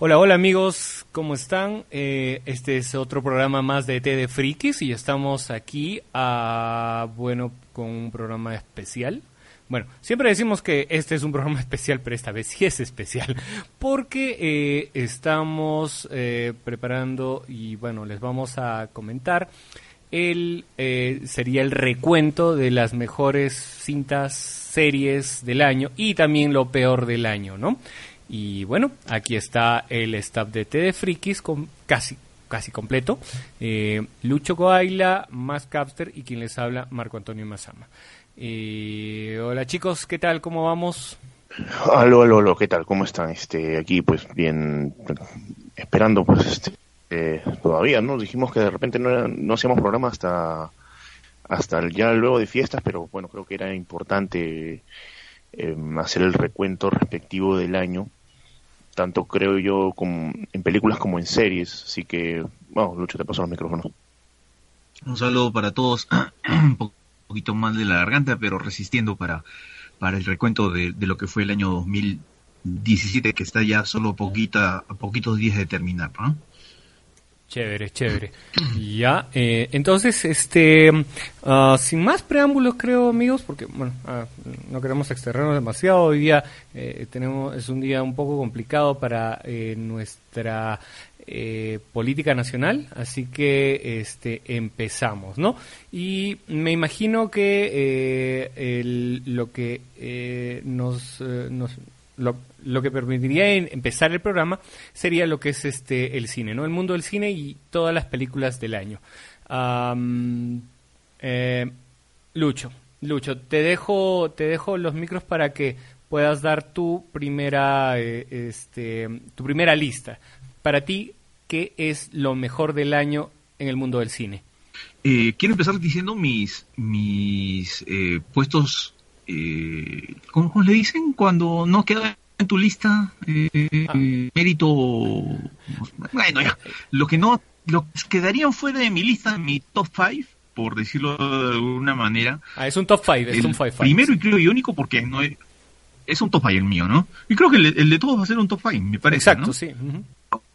Hola, hola amigos, ¿cómo están? Eh, este es otro programa más de T de Frikis y estamos aquí, a, bueno, con un programa especial. Bueno, siempre decimos que este es un programa especial, pero esta vez sí es especial, porque eh, estamos eh, preparando y bueno, les vamos a comentar el eh, sería el recuento de las mejores cintas, series del año y también lo peor del año, ¿no? Y bueno, aquí está el staff de TD Frikis con casi casi completo. Eh, Lucho Coaila, Más Capster y quien les habla, Marco Antonio Mazama. Eh, hola chicos, ¿qué tal? ¿Cómo vamos? Aló, aló, aló, ¿qué tal? ¿Cómo están? Este, aquí pues bien, esperando pues este, eh, todavía, ¿no? Dijimos que de repente no, no hacíamos programa hasta, hasta ya luego de fiestas, pero bueno, creo que era importante eh, hacer el recuento respectivo del año, tanto creo yo como en películas como en series, así que, vamos, Lucho, te paso los micrófonos. Un saludo para todos, un po- poquito mal de la garganta, pero resistiendo para, para el recuento de, de lo que fue el año 2017, que está ya solo poquita, a poquitos días de terminar, ¿no? Chévere, chévere. Ya, eh, entonces, este, ah, sin más preámbulos, creo, amigos, porque, bueno, ah, no queremos extendernos demasiado. Hoy día eh, tenemos, es un día un poco complicado para eh, nuestra eh, política nacional, así que, este, empezamos, ¿no? Y me imagino que eh, el- lo que eh, nos, nos lo, lo que permitiría empezar el programa sería lo que es este el cine, ¿no? El mundo del cine y todas las películas del año. Eh, Lucho, Lucho, te dejo, te dejo los micros para que puedas dar tu primera, eh, este, tu primera lista. Para ti, ¿qué es lo mejor del año en el mundo del cine? Eh, quiero empezar diciendo mis, mis eh, puestos, eh, ¿cómo, cómo le dicen? Cuando no queda en tu lista eh, Ah. mérito... Bueno, ya, lo que no, lo que quedarían fuera de mi lista, mi top 5, por decirlo de alguna manera, Ah, es un top 5, es un 5 primero y creo y único porque no es, es un top 5 el mío, ¿no? Y creo que el, el de todos va a ser un top 5, me parece, Exacto, ¿no? sí. ujú.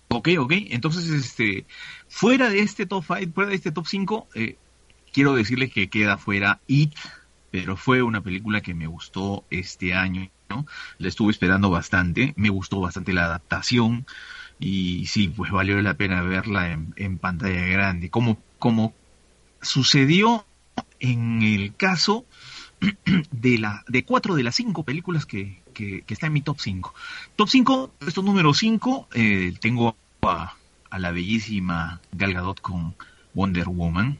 Ok, ok. Entonces, este, fuera de este top 5, fuera de este top 5, eh, quiero decirles que queda fuera It, pero fue una película que me gustó este año, ¿no? La estuve esperando bastante, me gustó bastante la adaptación y sí, pues valió la pena verla en, en pantalla grande. Como, como sucedió en el caso de la de cuatro de las cinco películas que, que, está en mi top 5. Top 5, puesto número 5, eh, tengo a, a la bellísima Gal Gadot con Wonder Woman.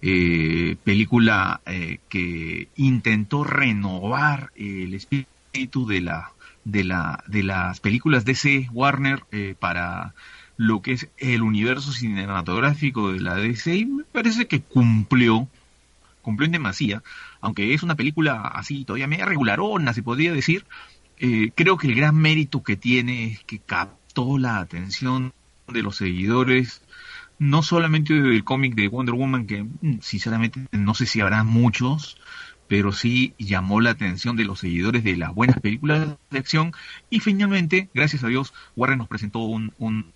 Eh, película eh, que intentó renovar el espíritu de la de la de las películas DC Warner eh, para lo que es el universo cinematográfico de la DC y me parece que cumplió cumplió en demasía aunque es una película así todavía media regularona se podría decir eh, creo que el gran mérito que tiene es que captó la atención de los seguidores no solamente del cómic de Wonder Woman, que mm, sinceramente no sé si habrá muchos, pero sí llamó la atención de los seguidores de las buenas películas de acción. Y finalmente, gracias a Dios, Warren nos presentó un, un-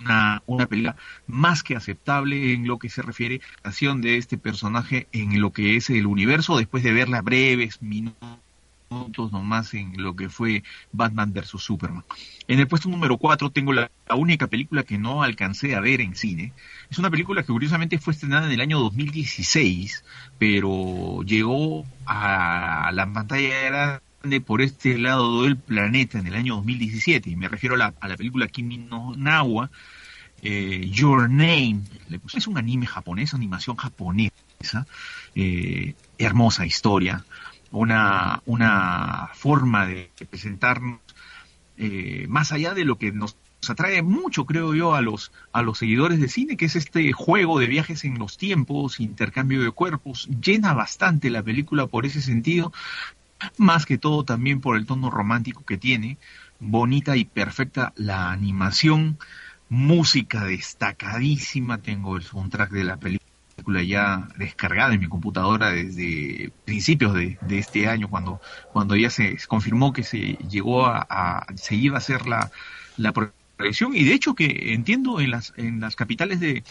una, una película más que aceptable en lo que se refiere a la acción de este personaje en lo que es el universo, después de verla breves minutos nomás en lo que fue Batman vs. Superman. En el puesto número 4 tengo la, única película que no alcancé a ver en cine. Es una película que curiosamente fue estrenada en el año 2016, pero llegó a la pantalla grande por este lado del planeta en el año 2017. Y me refiero a la, a la película Kimi no Nawa, eh, Your Name. Es un anime japonés, animación japonesa. eh, hermosa historia. Una, una forma de presentarnos eh, más allá de lo que nos atrae mucho, creo yo, a los, a los seguidores de cine, que es este juego de viajes en los tiempos, intercambio de cuerpos, llena bastante la película por ese sentido, más que todo también por el tono romántico que tiene, bonita y perfecta la animación, música destacadísima, tengo el soundtrack de la película ya descargada en mi computadora desde principios de, este año, cuando, cuando ya se confirmó que se llegó a, a- se iba a hacer la, la proyección y de hecho que entiendo en las, en las capitales de,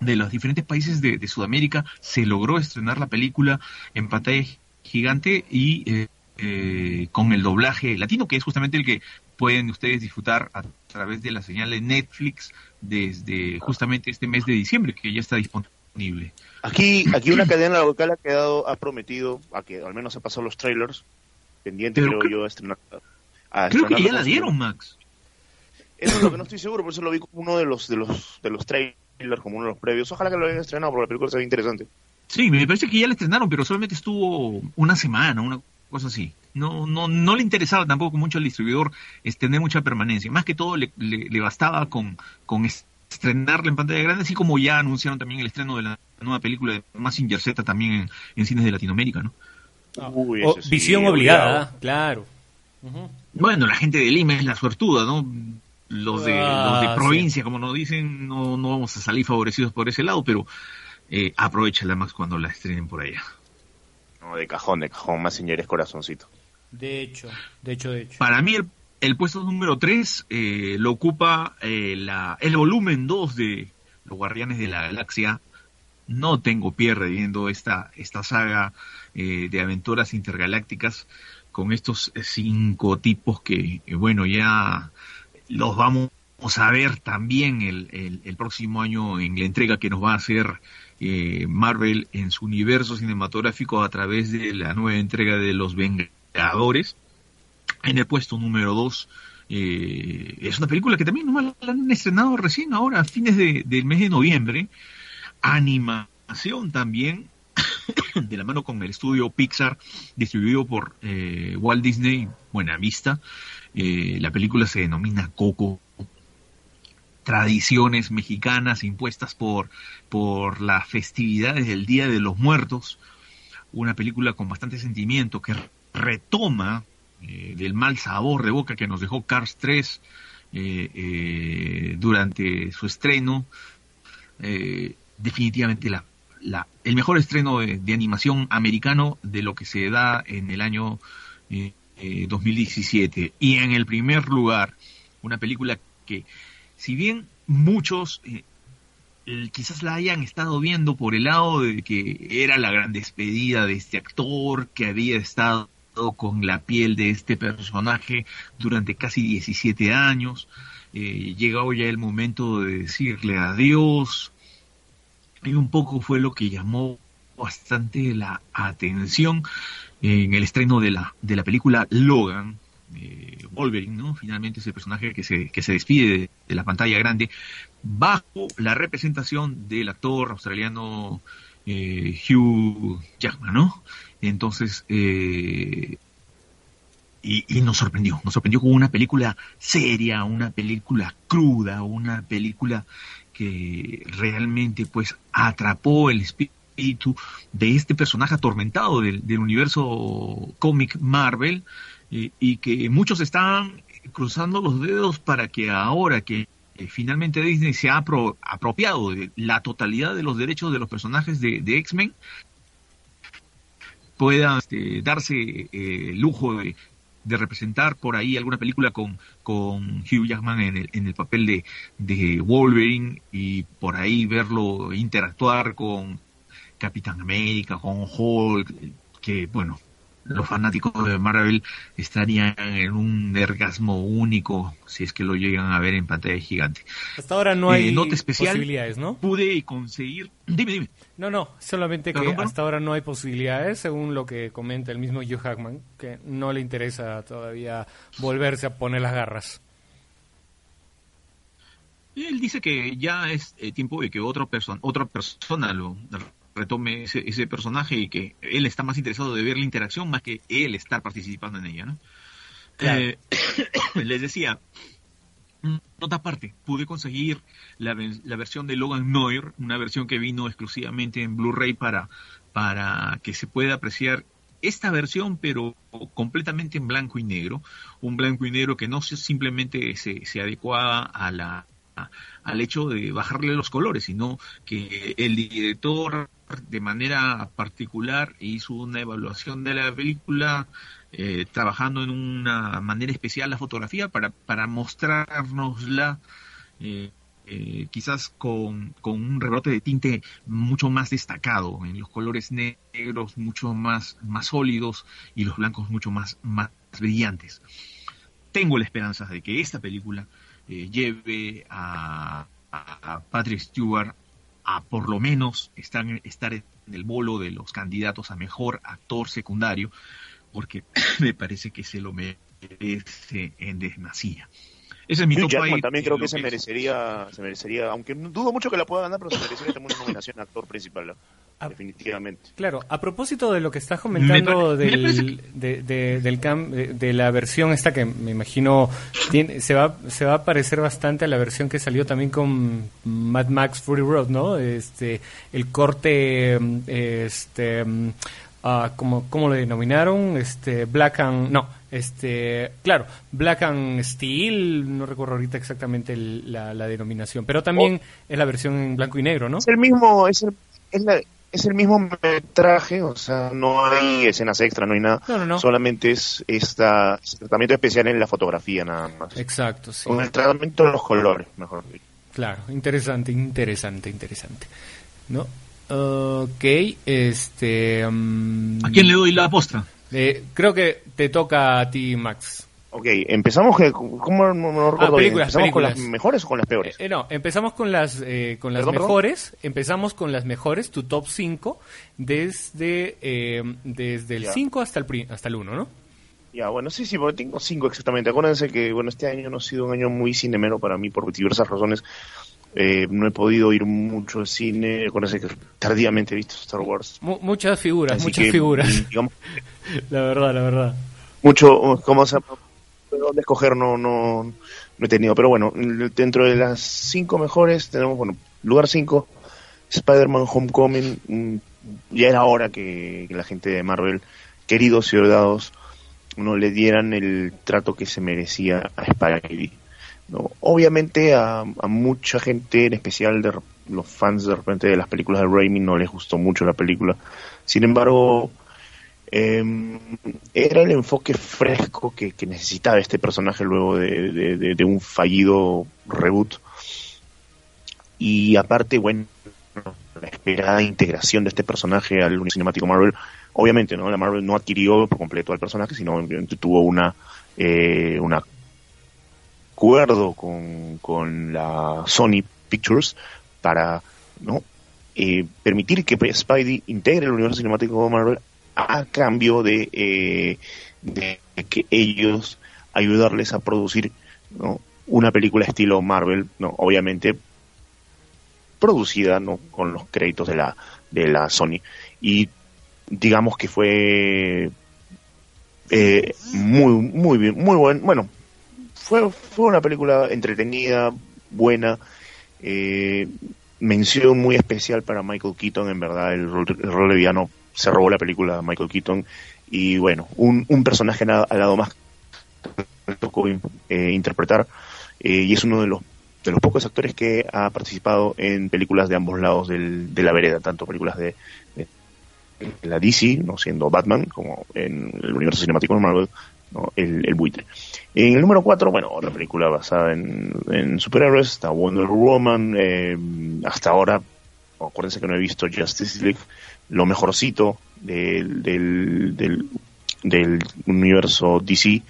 de los diferentes países de, Sudamérica se logró estrenar la película en pantalla gigante y eh, eh, con el doblaje latino, que es justamente el que pueden ustedes disfrutar a través de la señal de Netflix desde justamente este mes de diciembre, que ya está disponible. Aquí, aquí una cadena local ha quedado, ha prometido, a que al menos ha pasado los trailers, pendiente creo, yo a estrenar. creo que ya la dieron, Max. Eso es lo que no estoy seguro, por eso lo vi como uno de los de los de los trailers, como uno de los previos. Ojalá que lo hayan estrenado, porque la película se ve interesante. Sí, me parece que ya la estrenaron, pero solamente estuvo una semana, una cosa así. No, no, no le interesaba tampoco mucho al distribuidor tener mucha permanencia. Más que todo le, le, bastaba con, con estrenarla en pantalla grande, así como ya anunciaron también el estreno de la nueva película de Massinger Z también en, cines de Latinoamérica, ¿no? Ah, visión obligada, claro. Bueno, la gente de Lima es la suertuda, ¿no? Los de, los de ah, provincia, como nos dicen, no, no vamos a salir favorecidos por ese lado, pero eh, aprovechala más cuando la estrenen por allá. No, de cajón, de cajón, más señores corazoncito. De hecho, de hecho, de hecho. Para mí el, puesto número 3 eh, lo ocupa eh, la, el volumen 2 de Los Guardianes de la Galaxia. No tengo pie viendo esta, esta saga eh, de aventuras intergalácticas con estos cinco tipos que, bueno, ya los vamos a ver también el, el próximo año en la entrega que nos va a hacer eh, Marvel en su universo cinematográfico a través de la nueva entrega de Los Vengadores. En el puesto número 2 eh, es una película que también no la han estrenado recién ahora, a fines del mes de noviembre. Animación también, de la mano con el estudio Pixar, distribuido por eh, Walt Disney Buena Vista. la película se denomina Coco tradiciones mexicanas impuestas por, por las festividades del Día de los Muertos, una película con bastante sentimiento que retoma eh, del mal sabor de boca que nos dejó Cars 3 eh, eh, durante su estreno, definitivamente la, la, el mejor estreno de, de, animación americano de lo que se da en el año 2017. Y en el primer lugar, una película que si bien muchos quizás la hayan estado viendo por el lado de que era la gran despedida de este actor que había estado con la piel de este personaje durante casi 17 años. Eh, llegado ya el momento de decirle adiós. Y un poco fue lo que llamó bastante la atención en el estreno de la, de la película Logan, eh, Wolverine, ¿no? Finalmente ese personaje que se, que se despide de, la pantalla grande bajo la representación del actor australiano eh, Hugh Jackman, ¿no? Entonces, eh, y, nos sorprendió, nos sorprendió con una película seria, una película cruda, una película que realmente pues atrapó el espíritu de este personaje atormentado del, del universo cómic Marvel, y, que muchos están cruzando los dedos para que ahora que finalmente Disney se ha apropiado de la totalidad de los derechos de los personajes de, X-Men, pueda este, darse eh, lujo de, representar por ahí alguna película con, con Hugh Jackman en el, en el papel de, de Wolverine y por ahí verlo interactuar con Capitán América, con Hulk, que bueno, los fanáticos de Marvel estarían en un orgasmo único si es que lo llegan a ver en pantalla gigante. Hasta ahora no hay eh, posibilidades, ¿no? Pude conseguir. Dime, dime. No, no, solamente que hasta ahora no hay posibilidades, según lo que comenta el mismo Hugh Hackman, que no le interesa todavía volverse a poner las garras. Él dice que ya es eh, tiempo de que otra, persona otra persona lo retome ese, personaje y que él está más interesado de ver la interacción más que él estar participando en ella, ¿no? Eh, les decía, nota aparte, pude conseguir la, versión de Logan Noir, una versión que vino exclusivamente en Blu-ray para, para que se pueda apreciar esta versión, pero completamente en blanco y negro, un blanco y negro que no simplemente se, se adecuaba a la, al hecho de bajarle los colores, sino que el director de manera particular hizo una evaluación de la película, eh, trabajando en una manera especial la fotografía para, para mostrárnosla eh, eh, quizás con, con, un rebrote de tinte mucho más destacado, en los colores negros mucho más, más sólidos y los blancos mucho más, más brillantes. Tengo la esperanza de que esta película lleve a, a, Patrick Stewart a por lo menos estar, estar en el bolo de los candidatos a mejor actor secundario, porque me parece que se lo merece en demasía. Ese es mi top También creo que se merecería, se merecería, aunque dudo mucho que la pueda ganar, pero se merecería tener una nominación a actor principal, definitivamente. Claro, a propósito de lo que estás comentando del, de, de, del cam, de, la versión esta que me imagino tiene, se va se va a parecer bastante a la versión que salió también con Mad Max Fury Road, ¿no? Este el corte este uh, como cómo lo denominaron este Black and no este claro Black and Steel no recuerdo ahorita exactamente la, denominación pero también oh. es la versión en blanco y negro no es el mismo es el, es, el mismo metraje o sea no hay escenas extra no hay nada no, no, solamente es esta tratamiento especial en la fotografía nada más exacto sí. con el tratamiento de los colores mejor claro interesante interesante interesante no Ok, este... Um, ¿A quién le doy la aposta? Eh, creo que te toca a ti, Max. Ok, empezamos ¿cómo no, recuerdo ¿Empezamos con las mejores o con las peores? Eh, no, empezamos con las con las mejores, empezamos con las mejores, tu top 5 desde desde el 5 hasta el hasta el 1, ¿no? Ya, bueno, sí, sí, porque tengo 5 exactamente. Acuérdense que bueno, este año no ha sido un año muy cinemero para mí por diversas razones. Eh, no he podido ir mucho al cine, acuérdense que tardíamente he visto Star Wars. muchas figuras, muchas figuras. la verdad, la verdad. Mucho, ¿cómo se dónde escoger no, no, no he tenido. Pero bueno, dentro de las cinco mejores tenemos, bueno, lugar 5, Spider-Man Homecoming. Mm, ya era hora que, la gente de Marvel, queridos ciudadanos, no le dieran el trato que se merecía a Spidey ¿no? Obviamente a, mucha gente, en especial de los fans de repente de las películas de Raimi, no les gustó mucho la película. Sin embargo, em, era el enfoque fresco que, necesitaba este personaje luego de, un fallido reboot. Y aparte, bueno, la esperada integración de este personaje al universo cinemático Marvel. Obviamente, ¿no? La Marvel no adquirió por completo al personaje, sino tuvo una, eh, una acuerdo con, con la Sony Pictures para ¿no? Eh, permitir que Spidey integre el universo cinemático de Marvel a cambio de, eh, de que ellos ayudarles a producir ¿no? una película estilo Marvel, ¿no? obviamente producida ¿no? con los créditos de la, de la Sony. Y digamos que fue eh, muy, muy bien, muy buen, bueno, fue, fue una película entretenida, buena, eh, mención muy especial para Michael Keaton, en verdad, el rol, el de villano se robó la película Michael Keaton. Y bueno, un, un personaje al lado más que tocó eh, interpretar eh, y es uno de los de los pocos actores que ha participado en películas de ambos lados del, de la vereda, tanto películas de, de, la DC, no siendo Batman, como en el universo cinemático de Marvel, el, buitre. En el número 4, bueno, otra película basada en, superhéroes, está Wonder Woman, eh, hasta ahora, acuérdense que no he visto Justice League, lo mejorcito del, del, del, universo DC,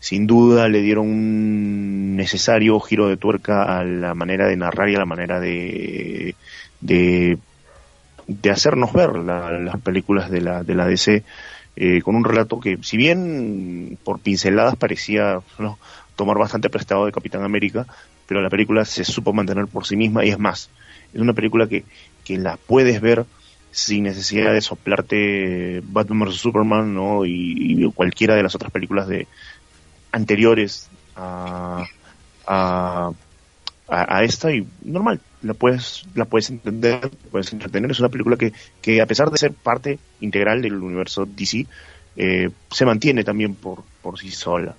sin duda le dieron un necesario giro de tuerca a la manera de narrar y a la manera de, de, hacernos ver las películas de la, de la DC eh, con un relato que, si bien por pinceladas parecía tomar bastante prestado de Capitán América, pero la película se supo mantener por sí misma y es más, es una película que, que la puedes ver sin necesidad de soplarte Batman vs Superman ¿no? y, cualquiera de las otras películas de anteriores a, a, a, esta y normal, la puedes, la puedes entender, puedes entretener. Es una película que, que a pesar de ser parte integral del universo DC, eh, se mantiene también por, por sí sola.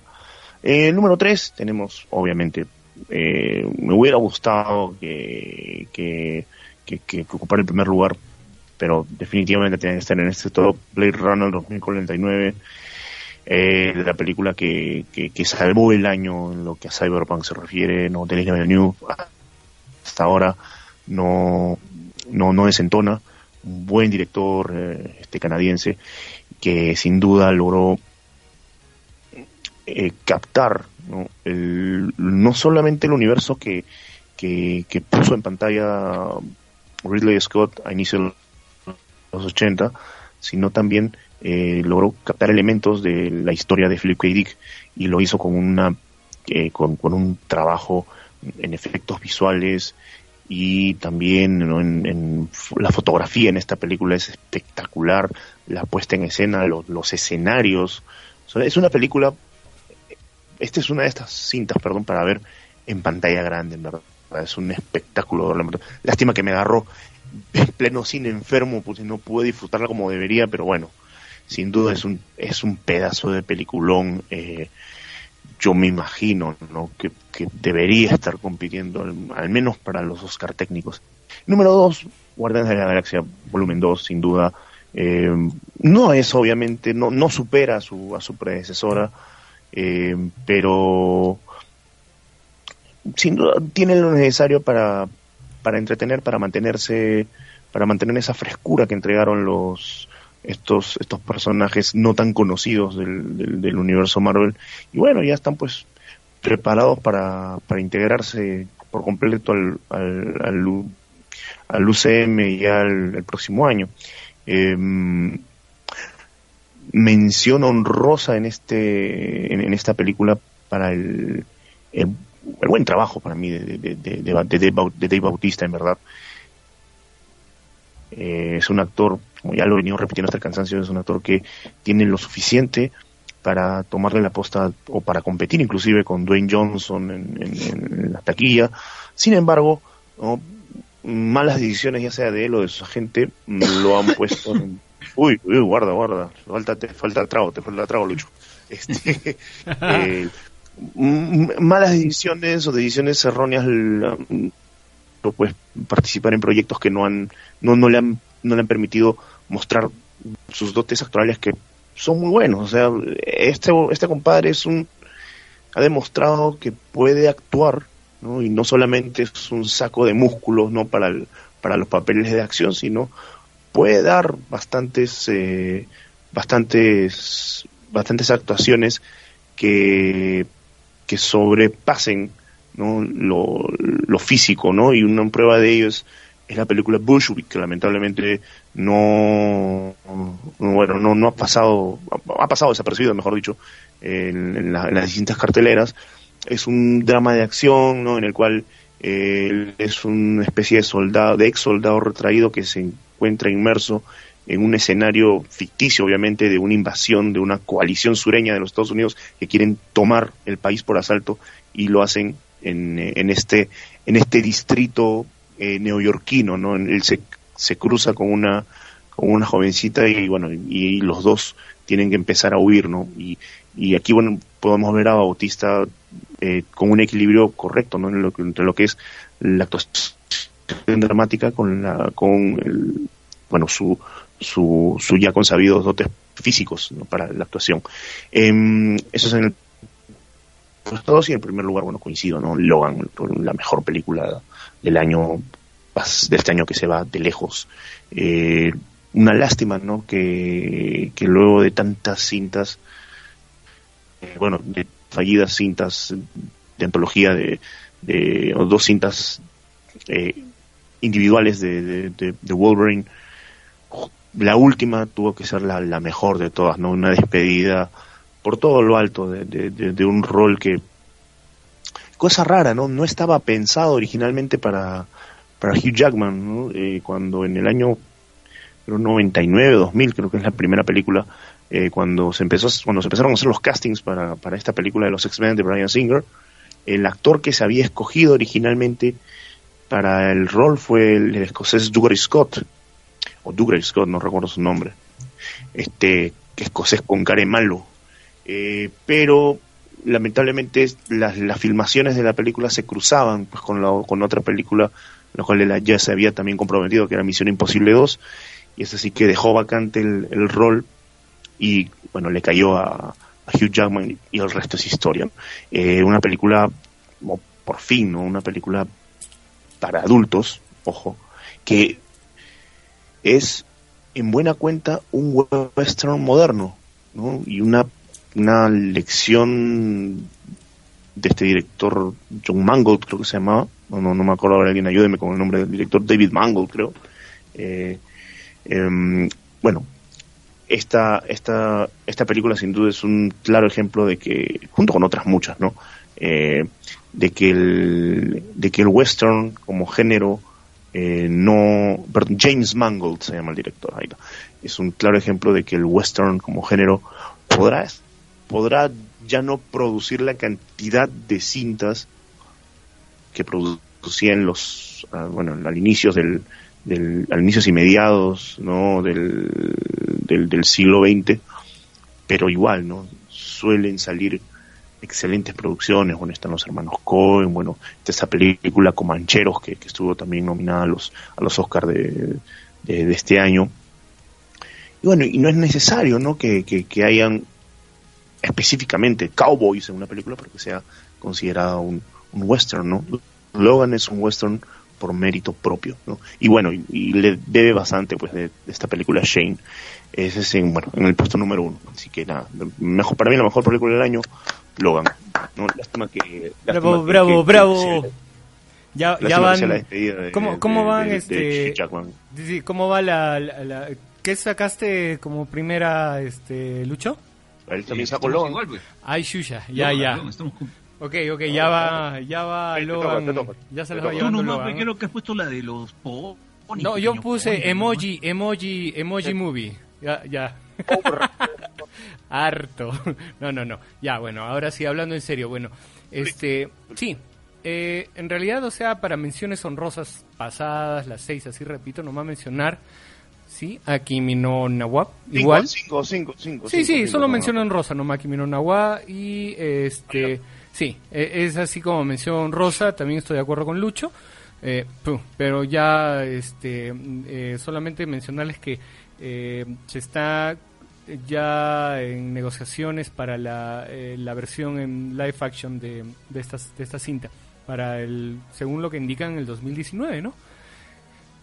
el número 3 tenemos, obviamente, eh, me hubiera gustado que, que, que, ocupara el primer lugar pero definitivamente tiene que estar en este top. Blade Runner 2049, eh, la película que, que, salvó el año en lo que a Cyberpunk se refiere, no Denis Villeneuve hasta ahora no, no, no desentona, un buen director eh, este canadiense que sin duda logró eh, captar ¿no? El, no solamente el universo que, que, que, puso en pantalla Ridley Scott a inicio los 80, sino también eh, logró captar elementos de la historia de Philip K. Dick y lo hizo con una eh, con, un trabajo en efectos visuales y también en, la fotografía en esta película es espectacular, la puesta en escena, los, escenarios. es una película, esta es una de estas cintas, perdón, para ver en pantalla grande, en verdad. Es un espectáculo. Lástima que me agarró en pleno cine enfermo, pues no pude disfrutarla como debería, pero bueno, sin duda es un, es un pedazo de peliculón. Eh, yo me imagino ¿no? que, debería estar compitiendo, al, menos para los Oscar técnicos. Número dos, Guardianes de la Galaxia, volumen 2, sin duda. Eh, no es obviamente, no, no supera a su, a su predecesora, eh, pero sin duda tiene lo necesario para, para entretener, para mantenerse, para mantener esa frescura que entregaron los, estos, estos personajes no tan conocidos del, del, universo Marvel. Y bueno, ya están pues preparados para, para integrarse por completo al, al, al, UCM ya el, próximo año. Eh, mención honrosa en este en, esta película para el, buen trabajo para mí de, de, de, de, Dave Bautista en verdad eh, es un actor, como ya lo he venido repitiendo hasta el cansancio, es un actor que tiene lo suficiente para tomarle la posta o para competir inclusive con Dwayne Johnson en, la taquilla. Sin embargo, malas decisiones ya sea de él o de su agente lo han puesto en... Uy, uy, guarda, guarda, falta, te falta trago, te falta trago, Lucho. Este, eh, malas decisiones o decisiones erróneas pues participar en proyectos que no han no, le han no le han permitido mostrar sus dotes actuales que son muy buenos. O sea este este compadre es un ha demostrado que puede actuar y no solamente es un saco de músculos no para para los papeles de acción sino puede dar bastantes eh, bastantes bastantes actuaciones que que sobrepasen lo, lo físico, ¿no? Y una prueba de ello es, la película Bushwick, que lamentablemente no, bueno, no, no ha pasado, ha pasado desapercibido, mejor dicho, en, las distintas carteleras. Es un drama de acción, ¿no? En el cual eh, es una especie de soldado, de ex soldado retraído que se encuentra inmerso en un escenario ficticio, obviamente, de una invasión de una coalición sureña de los Estados Unidos que quieren tomar el país por asalto y lo hacen en, en este en este distrito eh, neoyorquino, ¿no? Él se, se cruza con una con una jovencita y bueno y, los dos tienen que empezar a huir, ¿no? Y, y aquí bueno podemos ver a Bautista eh, con un equilibrio correcto, ¿no? entre lo que es la actuación dramática con la con el, bueno su su, ya consabidos dotes físicos para la actuación. Eh, eso es en el y en primer lugar, bueno, coincido, ¿no? Logan, la mejor película del año, de este año que se va de lejos. Eh, una lástima, ¿no? Que, que luego de tantas cintas, eh, bueno, de fallidas cintas de antología, de, o dos cintas eh, individuales de, de, Wolverine, la última tuvo que ser la, la mejor de todas, ¿no? Una despedida por todo lo alto de, de, un rol que cosa rara no no estaba pensado originalmente para para Hugh Jackman ¿no? eh, cuando en el año 99 2000 creo que es la primera película eh, cuando se empezó cuando se empezaron a hacer los castings para, para esta película de los X-Men de Brian Singer el actor que se había escogido originalmente para el rol fue el, escocés Douglas Scott o Douglas Scott no recuerdo su nombre este que escocés con cara malo eh, pero lamentablemente las, las, filmaciones de la película se cruzaban pues, con, la, con otra película, la cual ya se había también comprometido, que era Misión Imposible 2, y es así que dejó vacante el, rol y bueno, le cayó a, Hugh Jackman y el resto es historia. Eh, una película, por fin, ¿no? Una película para adultos, ojo, que es en buena cuenta un western moderno, ¿no? Y una, una lección de este director John Mangold, creo que se llamaba, no, no, no me acuerdo ahora, alguien ayúdeme con el nombre del director, David Mangold, creo. Eh, em, bueno, esta, esta, esta película sin duda es un claro ejemplo de que, junto con otras muchas, ¿no? Eh, de que el, de que el western como género eh, no, James Mangold se llama el director, es un claro ejemplo de que el western como género podrá, podrá ya no producir la cantidad de cintas que producían los, ah, bueno, al inicio del, del, al inicios y mediados, ¿no? Del, del, del siglo XX, pero igual, ¿no? Suelen salir excelentes producciones, bueno, están los hermanos Cohen, bueno, está esa película Comancheros que, que estuvo también nominada a los, a los Oscars de, de, este año. Y bueno, y no es necesario, ¿no? Que, que, hayan específicamente cowboys en una película para que sea considerada un, un western, ¿no? Logan es un western por mérito propio, ¿no? Y bueno, y, le debe bastante, pues, de, esta película Shane. Ese es en, bueno, en el puesto número uno. Así que nada, mejor, para mí la mejor película del año Logan. ¿no? Lástima que. bravo, bravo, bravo. ya, ya van. ¿Cómo, cómo van este? ¿Cómo va la, la, ¿Qué sacaste como primera, este, Lucho? Él también sacó Logan. Pues. Ay, Shusha, ya, ya. Ok, ok, ya va, ya va Logan. Ya se les va llevando Logan. creo que has puesto la de los No, yo puse emoji, emoji, emoji movie. Ya, ya. Harto. No, no, no. Ya, bueno, ahora sí, hablando en serio. Bueno, este, sí. Eh, en realidad, o sea, para menciones honrosas pasadas, las seis, así repito, nomás mencionar, sí, a Kimi no Nawa, igual. Cinco, cinco, cinco, sí, sí, solo menciono en rosa, nomás Kimi no Nawa, y este, sí, e, es así como mención rosa, también estoy de acuerdo con Lucho. Eh, pero ya este eh, solamente mencionarles que eh, se está ya en negociaciones para la, eh, la versión en live action de, de, estas, de esta cinta, para el, según lo que indican, el 2019, ¿no?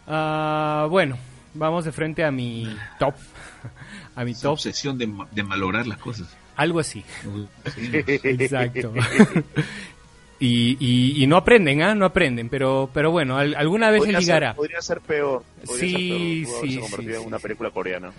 Ah, bueno, vamos de frente a mi top. a mi top. obsesión de, de malograr las cosas. Algo así. Exacto. Y, y, no aprenden, ¿ah? No aprenden, pero pero bueno, alguna vez podría llegará. podría ser peor. sí, sí, sí, en una película coreana.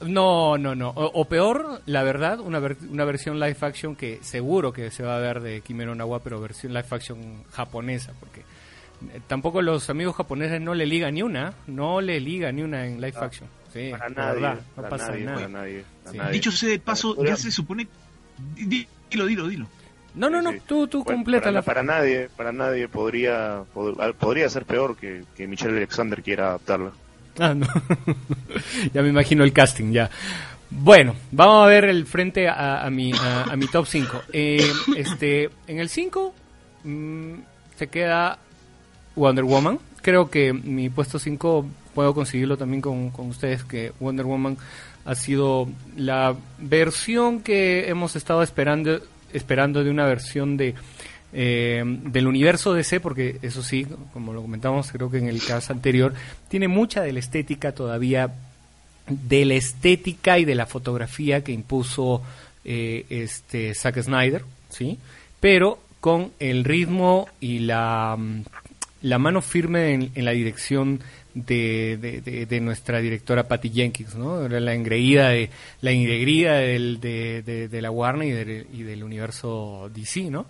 No, no, no. O, peor, la verdad, una, una versión live action que seguro que se va a ver de Kimero Nawa, pero versión live action japonesa, porque eh, tampoco los amigos japoneses no le ligan ni una, no le ligan ni una en live action. Sí, para nadie, no pasa nada. Dicho sea de paso, ya se supone... Dilo, dilo, dilo. No, no, no, tú, tú completa para, la... Para nadie, para nadie podría, podría ser peor que, que Michelle Alexander quiera adaptarla. Ah, no. ya me imagino el casting, ya. Bueno, vamos a ver el frente a, mi, a, mi top 5. Eh, este, en el 5 mm, se queda Wonder Woman. Creo que mi puesto 5 puedo conseguirlo también con, con ustedes, que Wonder Woman ha sido la versión que hemos estado esperando esperando de una versión de eh, del universo DC, porque eso sí, como lo comentamos creo que en el caso anterior, tiene mucha de la estética todavía, de la estética y de la fotografía que impuso eh, este Zack Snyder, ¿sí? Pero con el ritmo y la, la mano firme en, la dirección de, de, nuestra directora Patty Jenkins, ¿no? La engreída de la engreída del, de, de, la Warner y, y del universo DC, ¿no?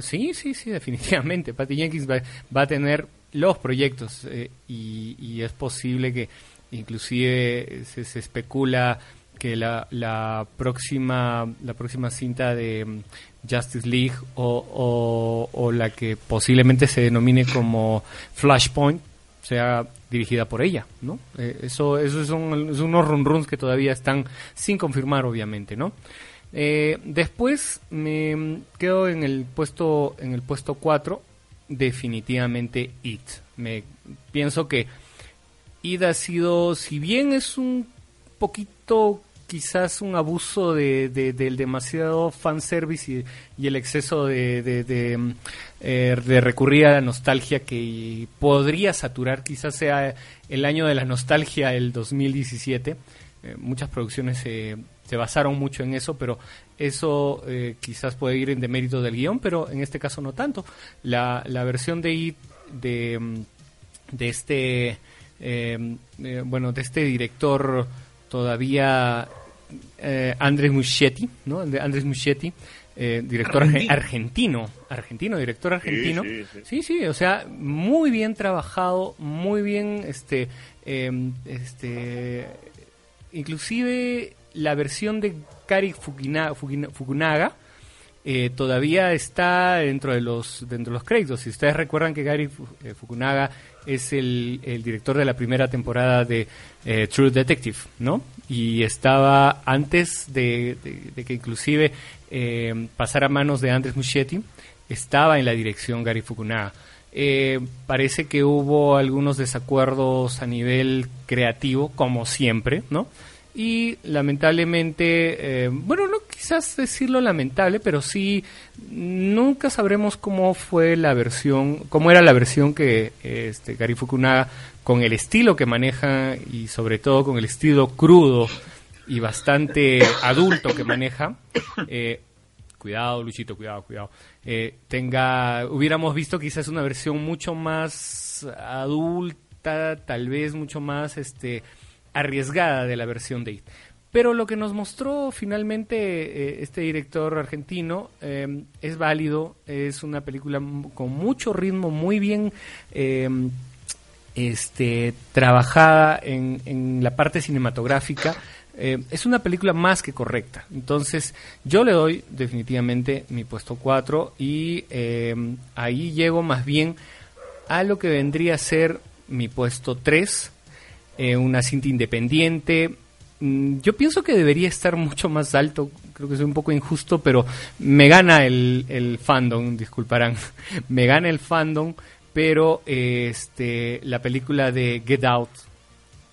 Sí, sí, sí, definitivamente. Patty Jenkins va, a tener los proyectos eh, y, es posible que inclusive se, se especula que la, la próxima la próxima cinta de mm, Justice League o, o, la que posiblemente se denomine como Flashpoint sea dirigida por ella, ¿no? Eh, eso eso son, son unos run runs que todavía están sin confirmar, obviamente, ¿no? Eh, después me quedo en el puesto en el puesto 4, definitivamente It. Me pienso que Id ha sido, si bien es un poquito quizás un abuso de, del demasiado fanservice y, y el exceso de, de, eh, de, recurrir a la nostalgia que podría saturar, quizás sea el año de la nostalgia el 2017. Eh, muchas producciones se, se basaron mucho en eso, pero eso eh, quizás puede ir en demérito del guion, pero en este caso no tanto. La, la versión de IT de, de este bueno de este director todavía eh, Andrés Muschietti, ¿no? Andrés Muschietti, eh, director argentino. argentino, director argentino. Sí sí, o sea, muy bien trabajado, muy bien, este, em, este, inclusive la versión de Kari Fukunaga, eh, todavía está dentro de los dentro de los créditos. Si ustedes recuerdan que Gary eh, Fukunaga es el, director de la primera temporada de eh, True Detective, ¿no? Y estaba antes de, que inclusive eh, pasara a manos de Andres Muschietti, estaba en la dirección Gary Fukunaga. Parece que hubo algunos desacuerdos a nivel creativo, como siempre, ¿no? Y lamentablemente, eh, bueno, no quizás decirlo lamentable, pero sí nunca sabremos cómo fue la versión, cómo era la versión que este Gary Fukunaga con el estilo que maneja y sobre todo con el estilo crudo y bastante adulto que maneja. Eh, cuidado, Luchito, cuidado, cuidado. Eh, tenga, hubiéramos visto quizás una versión mucho más adulta, tal vez mucho más, este arriesgada de la versión de IT. Pero lo que nos mostró finalmente eh, este director argentino eh, es válido, es una película con mucho ritmo, muy bien eh, este, trabajada en, en, la parte cinematográfica. es una película más que correcta. Entonces, yo le doy definitivamente mi puesto 4 y ahí llego más bien a lo que vendría a ser mi puesto 3 eh, una cinta independiente. Mm, yo pienso que debería estar mucho más alto, creo que es un poco injusto, pero me gana el, el fandom, disculparán, me gana el fandom, pero este, la película de Get Out,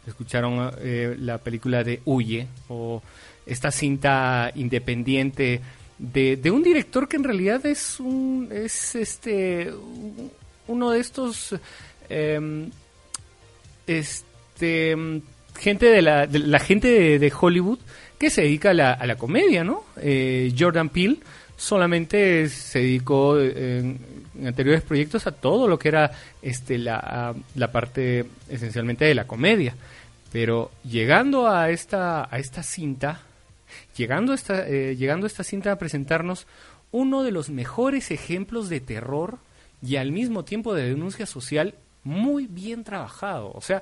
escucharon eh, la película de Huye, o esta cinta independiente de, de, un director que en realidad es un es este uno de estos eh, este, gente de la, gente de, Hollywood que se dedica a la, a la comedia, ¿no? Eh, Jordan Peele solamente se dedicó en, anteriores proyectos a todo lo que era este la, la parte esencialmente de la comedia. Pero llegando a esta, a esta cinta, llegando a esta, eh, llegando a esta cinta a presentarnos uno de los mejores ejemplos de terror y al mismo tiempo de denuncia social muy bien trabajado. O sea,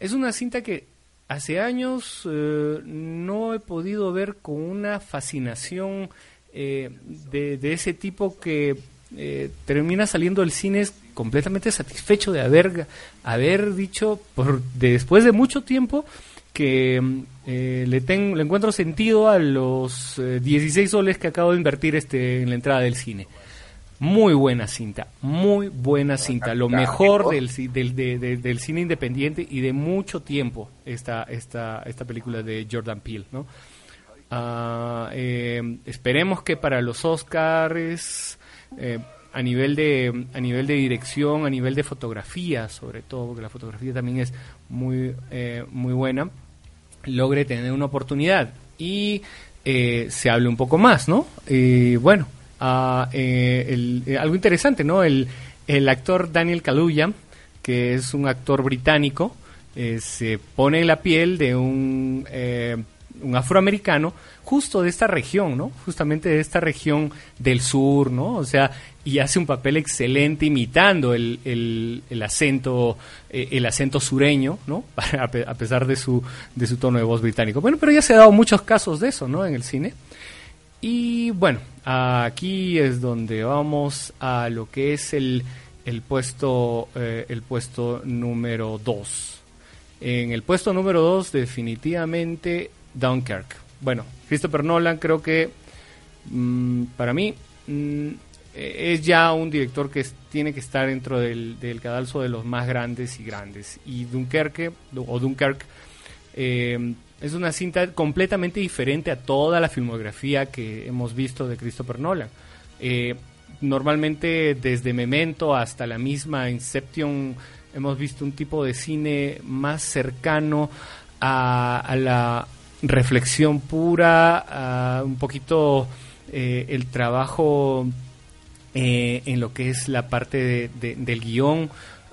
es una cinta que hace años eh, no he podido ver con una fascinación eh, de, ese tipo que eh, termina saliendo del cine completamente satisfecho de haber, haber dicho por, después de mucho tiempo que le, tengo, le encuentro sentido a los 16 soles que acabo de invertir este, en la entrada del cine. Muy buena cinta, muy buena cinta. Lo mejor del, del, del, cine independiente y de mucho tiempo esta, esta, esta película de Jordan Peele, ¿no? Ah, eh, esperemos que para los Oscars, eh, a, nivel de, a nivel de dirección, a nivel de fotografía, sobre todo, porque la fotografía también es muy, eh, muy buena, logre tener una oportunidad y se hable un poco más, ¿no? Y eh, eh, algo interesante, ¿no? El, el actor Daniel Kaluuya, que es un actor británico, eh, se pone en la piel de un, un afroamericano justo de esta región, ¿no? Justamente de esta región del sur, ¿no? O sea, y hace un papel excelente imitando el, el, el acento el acento sureño, ¿no? a pesar de su de su tono de voz británico. Bueno, pero ya se ha dado muchos casos de eso, ¿no? En el cine. Y bueno, aquí es donde vamos a lo que es el, el puesto eh, el puesto número 2. En el puesto número 2 definitivamente Dunkirk. Bueno, Christopher Nolan creo que mm, para mí mm, eh, es ya un director que tiene que estar dentro del, del, cadalso de los más grandes y grandes. Y Dunkerque, o Dunkirk, eh, es una cinta completamente diferente a toda la filmografía que hemos visto de Christopher Nolan. Eh, normalmente desde Memento hasta la misma Inception hemos visto un tipo de cine más cercano a, la reflexión pura, a un poquito eh, el trabajo eh, en lo que es la parte del guion,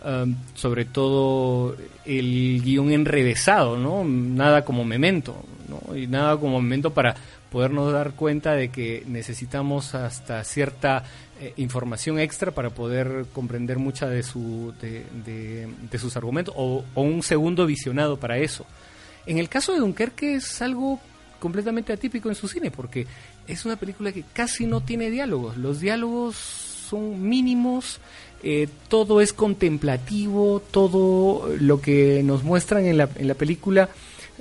um, sobre todo el guion enrevesado, ¿no? Nada como memento, ¿no? Y nada como memento para podernos dar cuenta de que necesitamos hasta cierta eh, información extra para poder comprender mucha de, su, de, sus argumentos o, un segundo visionado para eso. En el caso de Dunkerque es algo completamente atípico en su cine porque es una película que casi no tiene diálogos. Los diálogos son mínimos, eh, todo es contemplativo, todo lo que nos muestran en la, en la película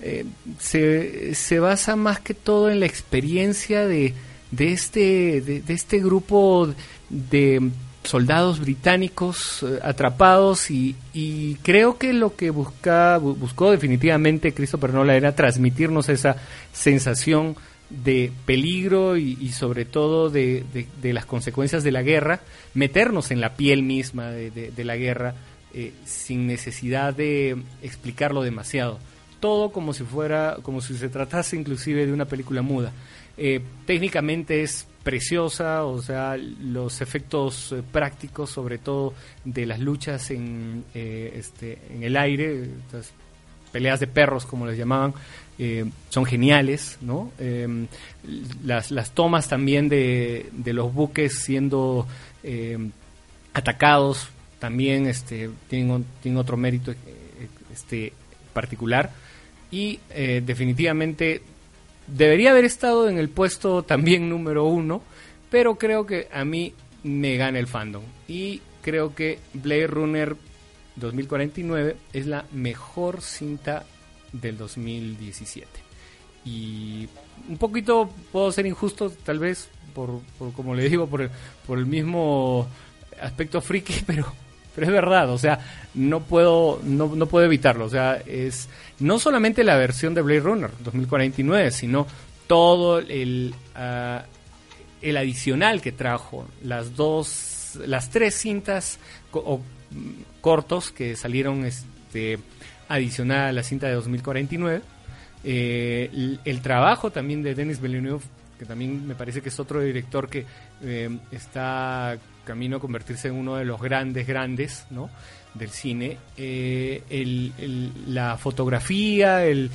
eh, se, se, basa más que todo en la experiencia de, de, este, de, este grupo de soldados británicos eh, atrapados y, creo que lo que busca, buscó definitivamente Christopher Nolan era transmitirnos esa sensación de peligro y, sobre todo de, las consecuencias de la guerra, meternos en la piel misma de, la guerra eh, sin necesidad de explicarlo demasiado. Todo como si fuera, como si se tratase inclusive de una película muda. Eh, técnicamente es preciosa, o sea, los efectos eh, prácticos, sobre todo de las luchas en, este, en el aire, peleas de perros como les llamaban, eh, son geniales, ¿no? Em, las, tomas también de, los buques siendo em, atacados también este, tienen, otro mérito eh, este, particular y eh, definitivamente debería haber estado en el puesto también número uno, pero creo que a mí me gana el fandom y creo que Blade Runner 2049 es la mejor cinta del 2017. Y un poquito puedo ser injusto, tal vez, por, como le digo, por el, por el mismo aspecto friki, pero, es verdad, o sea, no puedo, no, no puedo evitarlo. O sea, es no solamente la versión de Blade Runner 2049, sino todo el, uh, el adicional que trajo, las dos, las tres cintas o, cortos que salieron este adicional a la cinta de 2049. Eh, el, trabajo también de Denis Villeneuve, que también me parece que es otro director que eh, está camino a convertirse en uno de los grandes, grandes, ¿no? del cine, eh, la fotografía, el,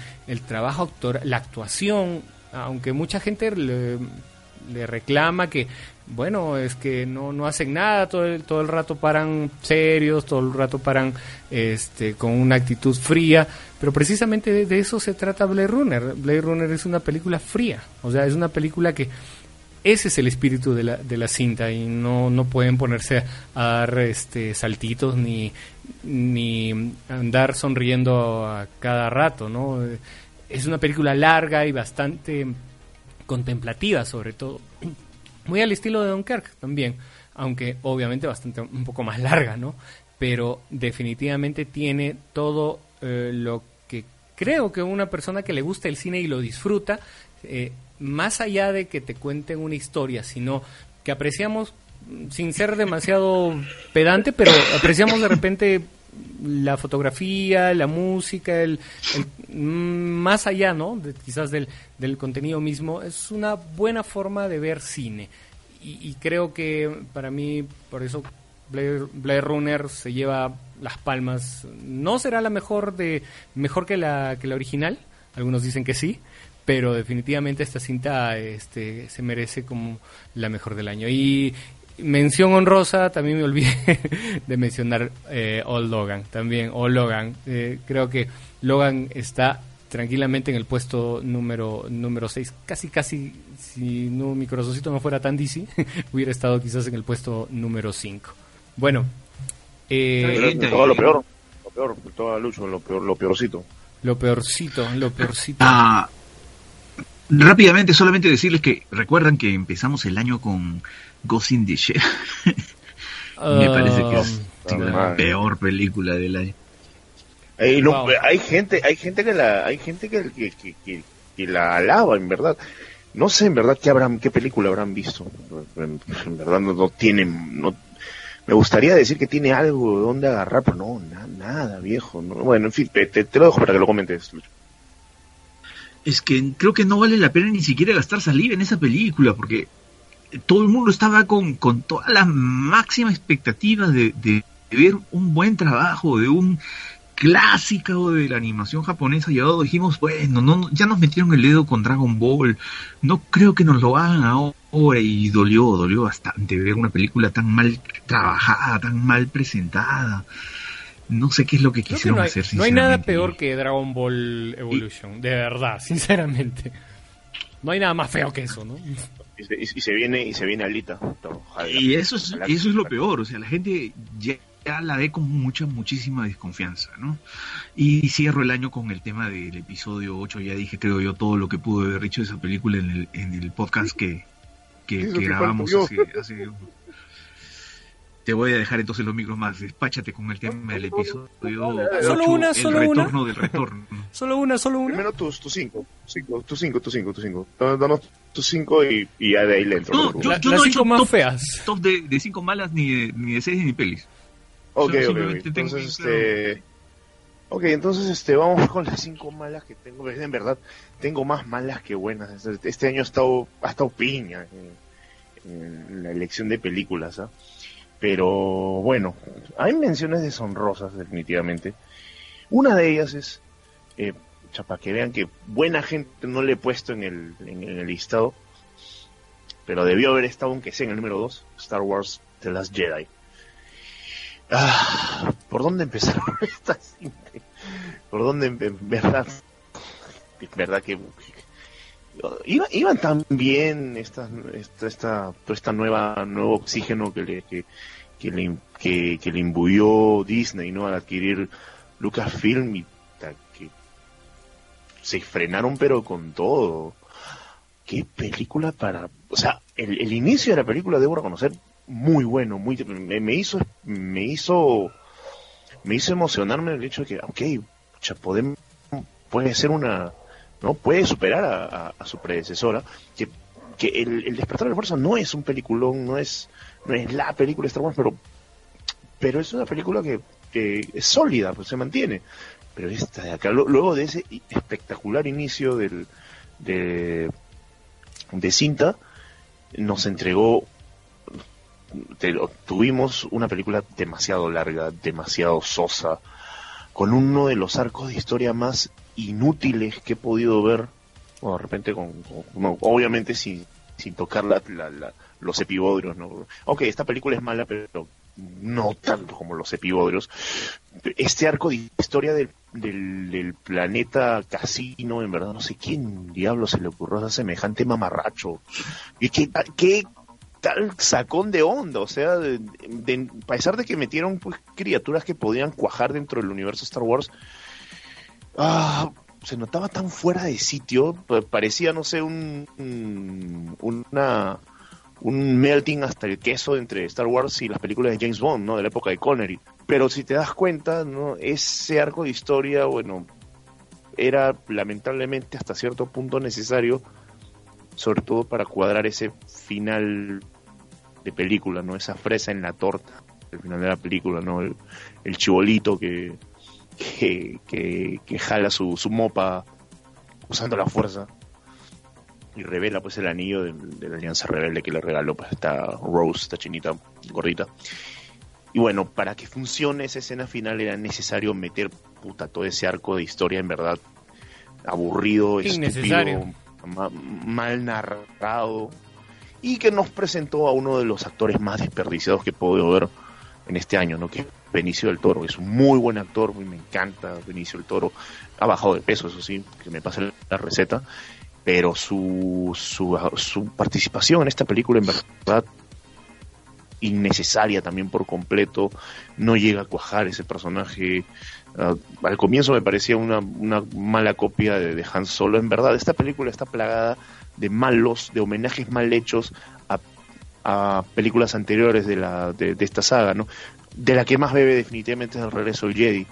trabajo la actuación, aunque mucha gente le reclama que bueno, es que no, no hacen nada, todo el, todo el rato paran serios, todo el rato paran este, con una actitud fría, pero precisamente de, eso se trata Blade Runner. Blade Runner es una película fría, o sea, es una película que ese es el espíritu de la, de la cinta y no, no pueden ponerse a dar este, saltitos ni, ni andar sonriendo a cada rato, ¿no? Es una película larga y bastante contemplativa sobre todo muy al estilo de Dunkirk también, aunque obviamente bastante un poco más larga, ¿no? Pero definitivamente tiene todo eh, lo que creo que una persona que le gusta el cine y lo disfruta, eh, más allá de que te cuenten una historia, sino que apreciamos, sin ser demasiado pedante, pero apreciamos de repente la fotografía, la música, el, más allá, ¿no? quizás del, del, contenido mismo, es una buena forma de ver cine. Y, creo que para mí, por eso Blair, Runner se lleva las palmas. No será la mejor de mejor que la que la original. Algunos dicen que sí, pero definitivamente esta cinta este, se merece como la mejor del año. Y, mención honrosa, también me olvidé de mencionar eh, Old Logan, también Old Logan. Eh, creo que Logan está tranquilamente en el puesto número número 6, casi casi si no mi corazoncito no fuera tan DC, hubiera estado quizás en el puesto número 5. Bueno, eh, todo lo peor, lo peor, todo Lucho, lo peor, lo peorcito. Lo peorcito, lo peorcito. Ah, Rápidamente, solamente decirles que recuerdan que empezamos el año con Ghost in the Shell. Me parece que es la peor película del año. Hay gente, hay gente que la, hay gente que, que, que, la alaba, en verdad. No sé en verdad qué habrán, qué película habrán visto. En, verdad no, tienen, no, me gustaría decir que tiene algo de donde agarrar, pero no, nada, viejo. Bueno, en fin, te, te, lo dejo para que lo comentes, Es que creo que no vale la pena ni siquiera gastar saliva en esa película, porque todo el mundo estaba con, con toda la máxima expectativa de, de ver un buen trabajo, de un clásico de la animación japonesa y ahora dijimos, bueno, no, ya nos metieron el dedo con Dragon Ball, no creo que nos lo hagan ahora y dolió, dolió bastante ver una película tan mal trabajada, tan mal presentada. No sé qué es lo que quisieron no hay, hacer. No hay nada peor que Dragon Ball Evolution, de verdad, sinceramente. No hay nada más feo que eso, ¿no? Y se, viene y se viene Alita. Y eso es, eso es lo peor, o sea, la gente ya ya la ve con mucha, muchísima desconfianza, ¿no? Y cierro el año con el tema del episodio 8, ya dije, creo yo, todo lo que pude haber dicho de esa película en el, en el podcast que, que, grabamos hace, Te voy a dejar entonces los micros más, despáchate con el tema del episodio Solo una, solo el una. retorno del retorno. solo una, solo una. Primero tus tu cinco, cinco, tus cinco, tus cinco, tus cinco. Danos tus cinco y, y ya de ahí le entro. No, yo, yo no cinco más feas. Top de, de cinco malas ni de, ni de series ni pelis. Ok, ok, Entonces, este... Ok, entonces este, vamos con las cinco malas que tengo. En verdad, tengo más malas que buenas. Este, este año ha estado, ha estado piña en, la elección de películas. ¿ah? Pero bueno, hay menciones deshonrosas, definitivamente. Una de ellas es, eh, para que vean que buena gente no le he puesto en el, en, el listado, pero debió haber estado, aunque sea en el número 2, Star Wars The Last Jedi. Ah, ¿Por dónde empezar esta ¿Por dónde, verdad? Es verdad que iba, iban tan bien esta, esta, esta, esta nueva, nuevo oxígeno que le, que, que le, que, que le imbuyó Disney, ¿no? Al adquirir Lucasfilm y que se frenaron pero con todo. Qué película para, o sea, el, el inicio de la película debo reconocer muy bueno, muy me, hizo me hizo me hizo emocionarme el hecho de que, ok, podemos, puede ser una, no puede superar a, su predecesora, que, que el, el, despertar de la fuerza no es un peliculón, no es, no es la película de Star Wars, pero, pero es una película que, que es sólida, pues se mantiene. Pero esta de acá, luego de ese espectacular inicio del, de, de cinta, nos entregó tuvimos una película demasiado larga, demasiado sosa, con uno de los arcos de historia más inútiles que he podido ver. Bueno, de repente, con, obviamente sin, sin tocar la, los epibodrios. ¿no? Ok, esta película es mala, pero no tanto como los epibodrios. Este arco de historia del, del, planeta casino, en verdad, no sé quién diablo se le ocurrió a semejante mamarracho. Y que, qué tal sacón de onda, o sea, de, a pesar de que metieron pues, criaturas que podían cuajar dentro del universo Star Wars, ah, se notaba tan fuera de sitio, parecía, no sé, un, una, un melting hasta el queso entre Star Wars y las películas de James Bond, ¿no? De la época de Connery. Pero si te das cuenta, ¿no? Ese arco de historia, bueno, era lamentablemente hasta cierto punto necesario, sobre todo para cuadrar ese final de película, ¿no? Esa fresa en la torta, al final de la película, ¿no? El, chibolito que, que, que, jala su, su, mopa usando la fuerza y revela pues el anillo de, la alianza rebelde que le regaló pues esta Rose, esta chinita gordita. Y bueno, para que funcione esa escena final era necesario meter puta todo ese arco de historia en verdad aburrido, estúpido, mal narrado y que nos presentó a uno de los actores más desperdiciados que he podido ver en este año, ¿no? que es Benicio del Toro. Es un muy buen actor, me encanta Benicio del Toro. Ha bajado de peso, eso sí, que me pase la receta, pero su, su, su participación en esta película en verdad innecesaria también por completo, no llega a cuajar ese personaje. Ah, al comienzo me parecía una, una mala copia de, Han Solo. En verdad, esta película está plagada de malos, de homenajes mal hechos a, películas anteriores de, la, de, esta saga, ¿no? De la que más bebe definitivamente es el regreso del Jedi.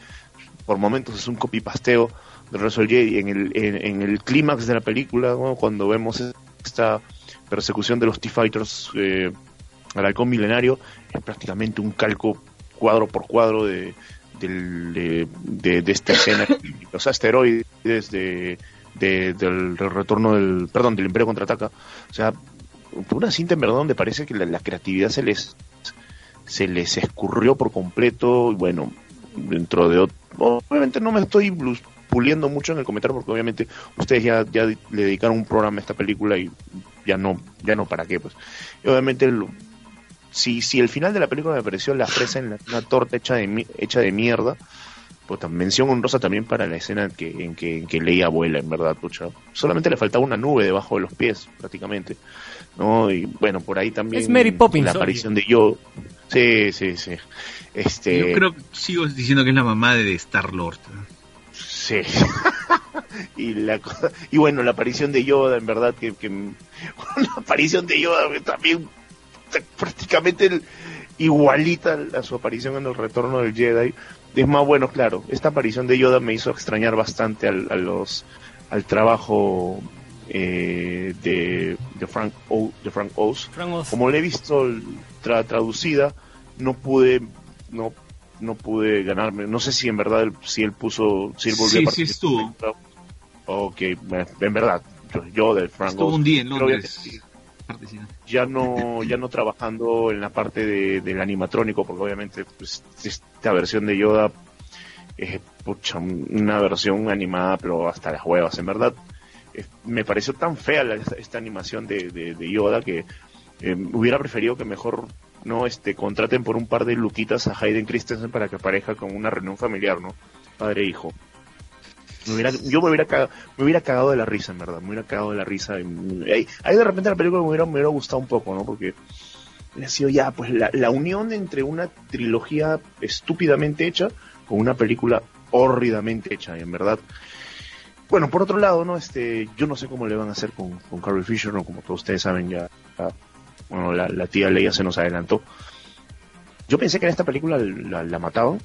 Por momentos es un copy-pasteo del regreso del Jedi. En el, en, el clímax de la película, cuando vemos esta persecución de los T-Fighters eh, al halcón milenario, es prácticamente un calco cuadro por cuadro de, de, de, de esta escena. los asteroides de, del, del, retorno del, perdón, del Imperio contraataca. O sea, una cinta en verdad donde parece que la, la, creatividad se les se les escurrió por completo y bueno, dentro de obviamente no me estoy puliendo mucho en el comentario porque obviamente ustedes ya, ya le dedicaron un programa a esta película y ya no, ya no para qué pues. Y obviamente lo, si, si el final de la película me pareció la fresa en la, una torta hecha de, hecha de mierda, pues mención honrosa también para la escena en que, en que, en que Leia abuela, en verdad, pucha. Solamente le faltaba una nube debajo de los pies, prácticamente. ¿no? Y bueno, por ahí también. Es Mary Poppins. La aparición de Yo. Sí, sí, sí. Este... Yo creo que sigo diciendo que es la mamá de Star Lord. Sí. y, la, y bueno, la aparición de Yoda, en verdad, que, que la aparición de Yoda también prácticamente el, igualita a su aparición en el retorno del Jedi. Es más bueno, claro, esta aparición de Yoda me hizo extrañar bastante al, a los, al trabajo eh, de, de, Frank o, de Frank Oz. Frank Oz. Como le he visto tra traducida, no pude, no, no pude ganarme. No sé si en verdad si él puso, si él volvió sí, a. Sí, estuvo. Ok, en verdad, yo, yo de Frank estuvo Oz. un día en Londres. Ya no, ya no trabajando en la parte de, del animatrónico, porque obviamente pues, esta versión de Yoda es pucha, una versión animada, pero hasta las huevas, en verdad me pareció tan fea la, esta animación de Yoda que eh, hubiera preferido que mejor no este contraten por un par de luquitas a Hayden Christensen para que aparezca con una reunión familiar, ¿no? Padre e hijo. Yo me hubiera, cagado, me hubiera cagado de la risa, en verdad, me hubiera cagado de la risa. Ahí, ahí de repente la película me hubiera, me hubiera gustado un poco, ¿no? Porque ha sido ya, pues, la, la unión entre una trilogía estúpidamente hecha con una película hórridamente hecha, en verdad, bueno, por otro lado, ¿no? Este, yo no sé cómo le van a hacer con, con Carrie Fisher, ¿no? Como todos ustedes saben, ya, bueno, la, la, tía Leia se nos adelantó. Yo pensé que en esta película la, la mataban,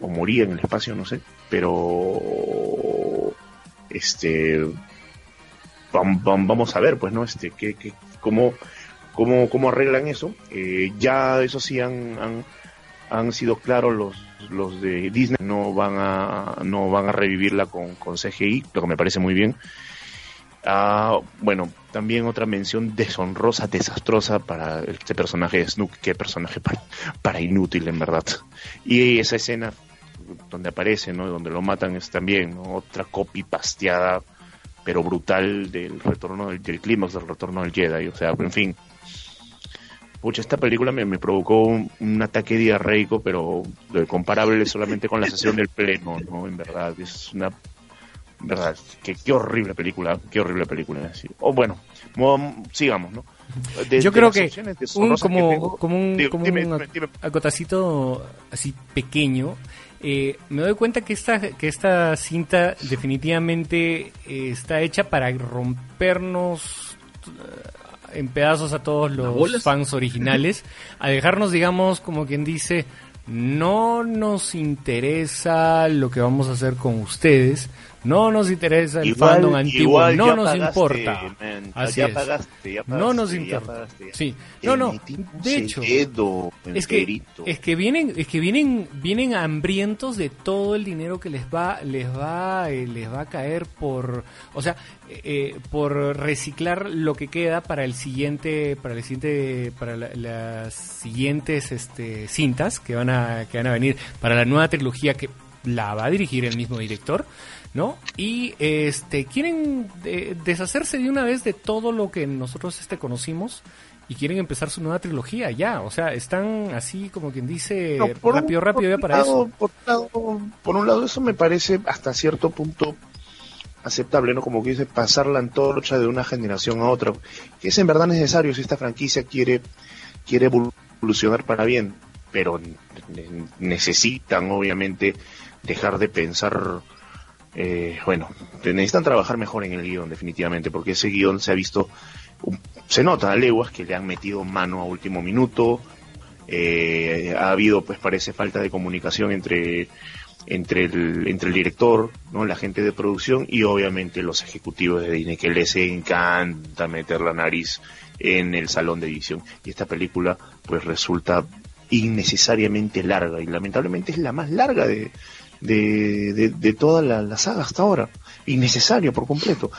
o, moría en el espacio, no sé, pero, este, vamos, a ver, pues, ¿no? Este, que, que, cómo, cómo, cómo arreglan eso. Eh, ya, eso sí, han, han, han sido claros los los de Disney no van a no van a revivirla con, con CGI, lo que me parece muy bien. Uh, bueno, también otra mención deshonrosa, desastrosa para este personaje de Snook, qué personaje para, para, inútil en verdad. Y esa escena donde aparece, ¿no? donde lo matan es también ¿no? otra copy pasteada, pero brutal del retorno del, del clímax del retorno del Jedi. O sea, en fin, pucha, esta película me, me provocó un, un, ataque diarreico, pero comparable solamente con la sesión del pleno, ¿no? En verdad, es una... Verdad, qué, qué horrible película, qué horrible película. ¿sí? O bueno, sigamos, ¿no? De, Yo creo que, un, como, que como un, dime, como dime, un dime, acotacito así pequeño, eh, me doy cuenta que esta, que esta cinta definitivamente eh, está hecha para rompernos en pedazos a todos los fans originales, a dejarnos, digamos, como quien dice, no nos interesa lo que vamos a hacer con ustedes, no nos interesa el igual, fandom antiguo, no nos pagaste, importa. Man, Así ya es. Pagaste, ya pagaste, no nos ya importa. pagaste, sí. No, no. De hecho, es que es que vienen es que vienen vienen hambrientos de todo el dinero que les va les va eh, les va a caer por, o sea, eh, por reciclar lo que queda para el siguiente para el siguiente para la, las siguientes este cintas que van a que van a venir para la nueva trilogía que la va a dirigir el mismo director. ¿No? Y este quieren eh, deshacerse de una vez de todo lo que nosotros este conocimos y quieren empezar su nueva trilogía ya, o sea, están así como quien dice no, por rápido, un, rápido por para lado, eso. Por, lado, por un lado eso me parece hasta cierto punto aceptable, ¿no? Como que dice, pasar la antorcha de una generación a otra, que es en verdad necesario si esta franquicia quiere quiere evolucionar para bien, pero necesitan obviamente dejar de pensar, eh, bueno, necesitan trabajar mejor en el guion definitivamente, porque ese guion se ha visto, se nota a leguas que le han metido mano a último minuto, eh, ha habido pues parece falta de comunicación entre entre el, entre el director, ¿no? la gente de producción y obviamente los ejecutivos de Disney que les encanta meter la nariz en el salón de edición. Y esta película pues resulta innecesariamente larga y lamentablemente es la más larga de, de, de, toda la, saga hasta ahora. Innecesaria por completo.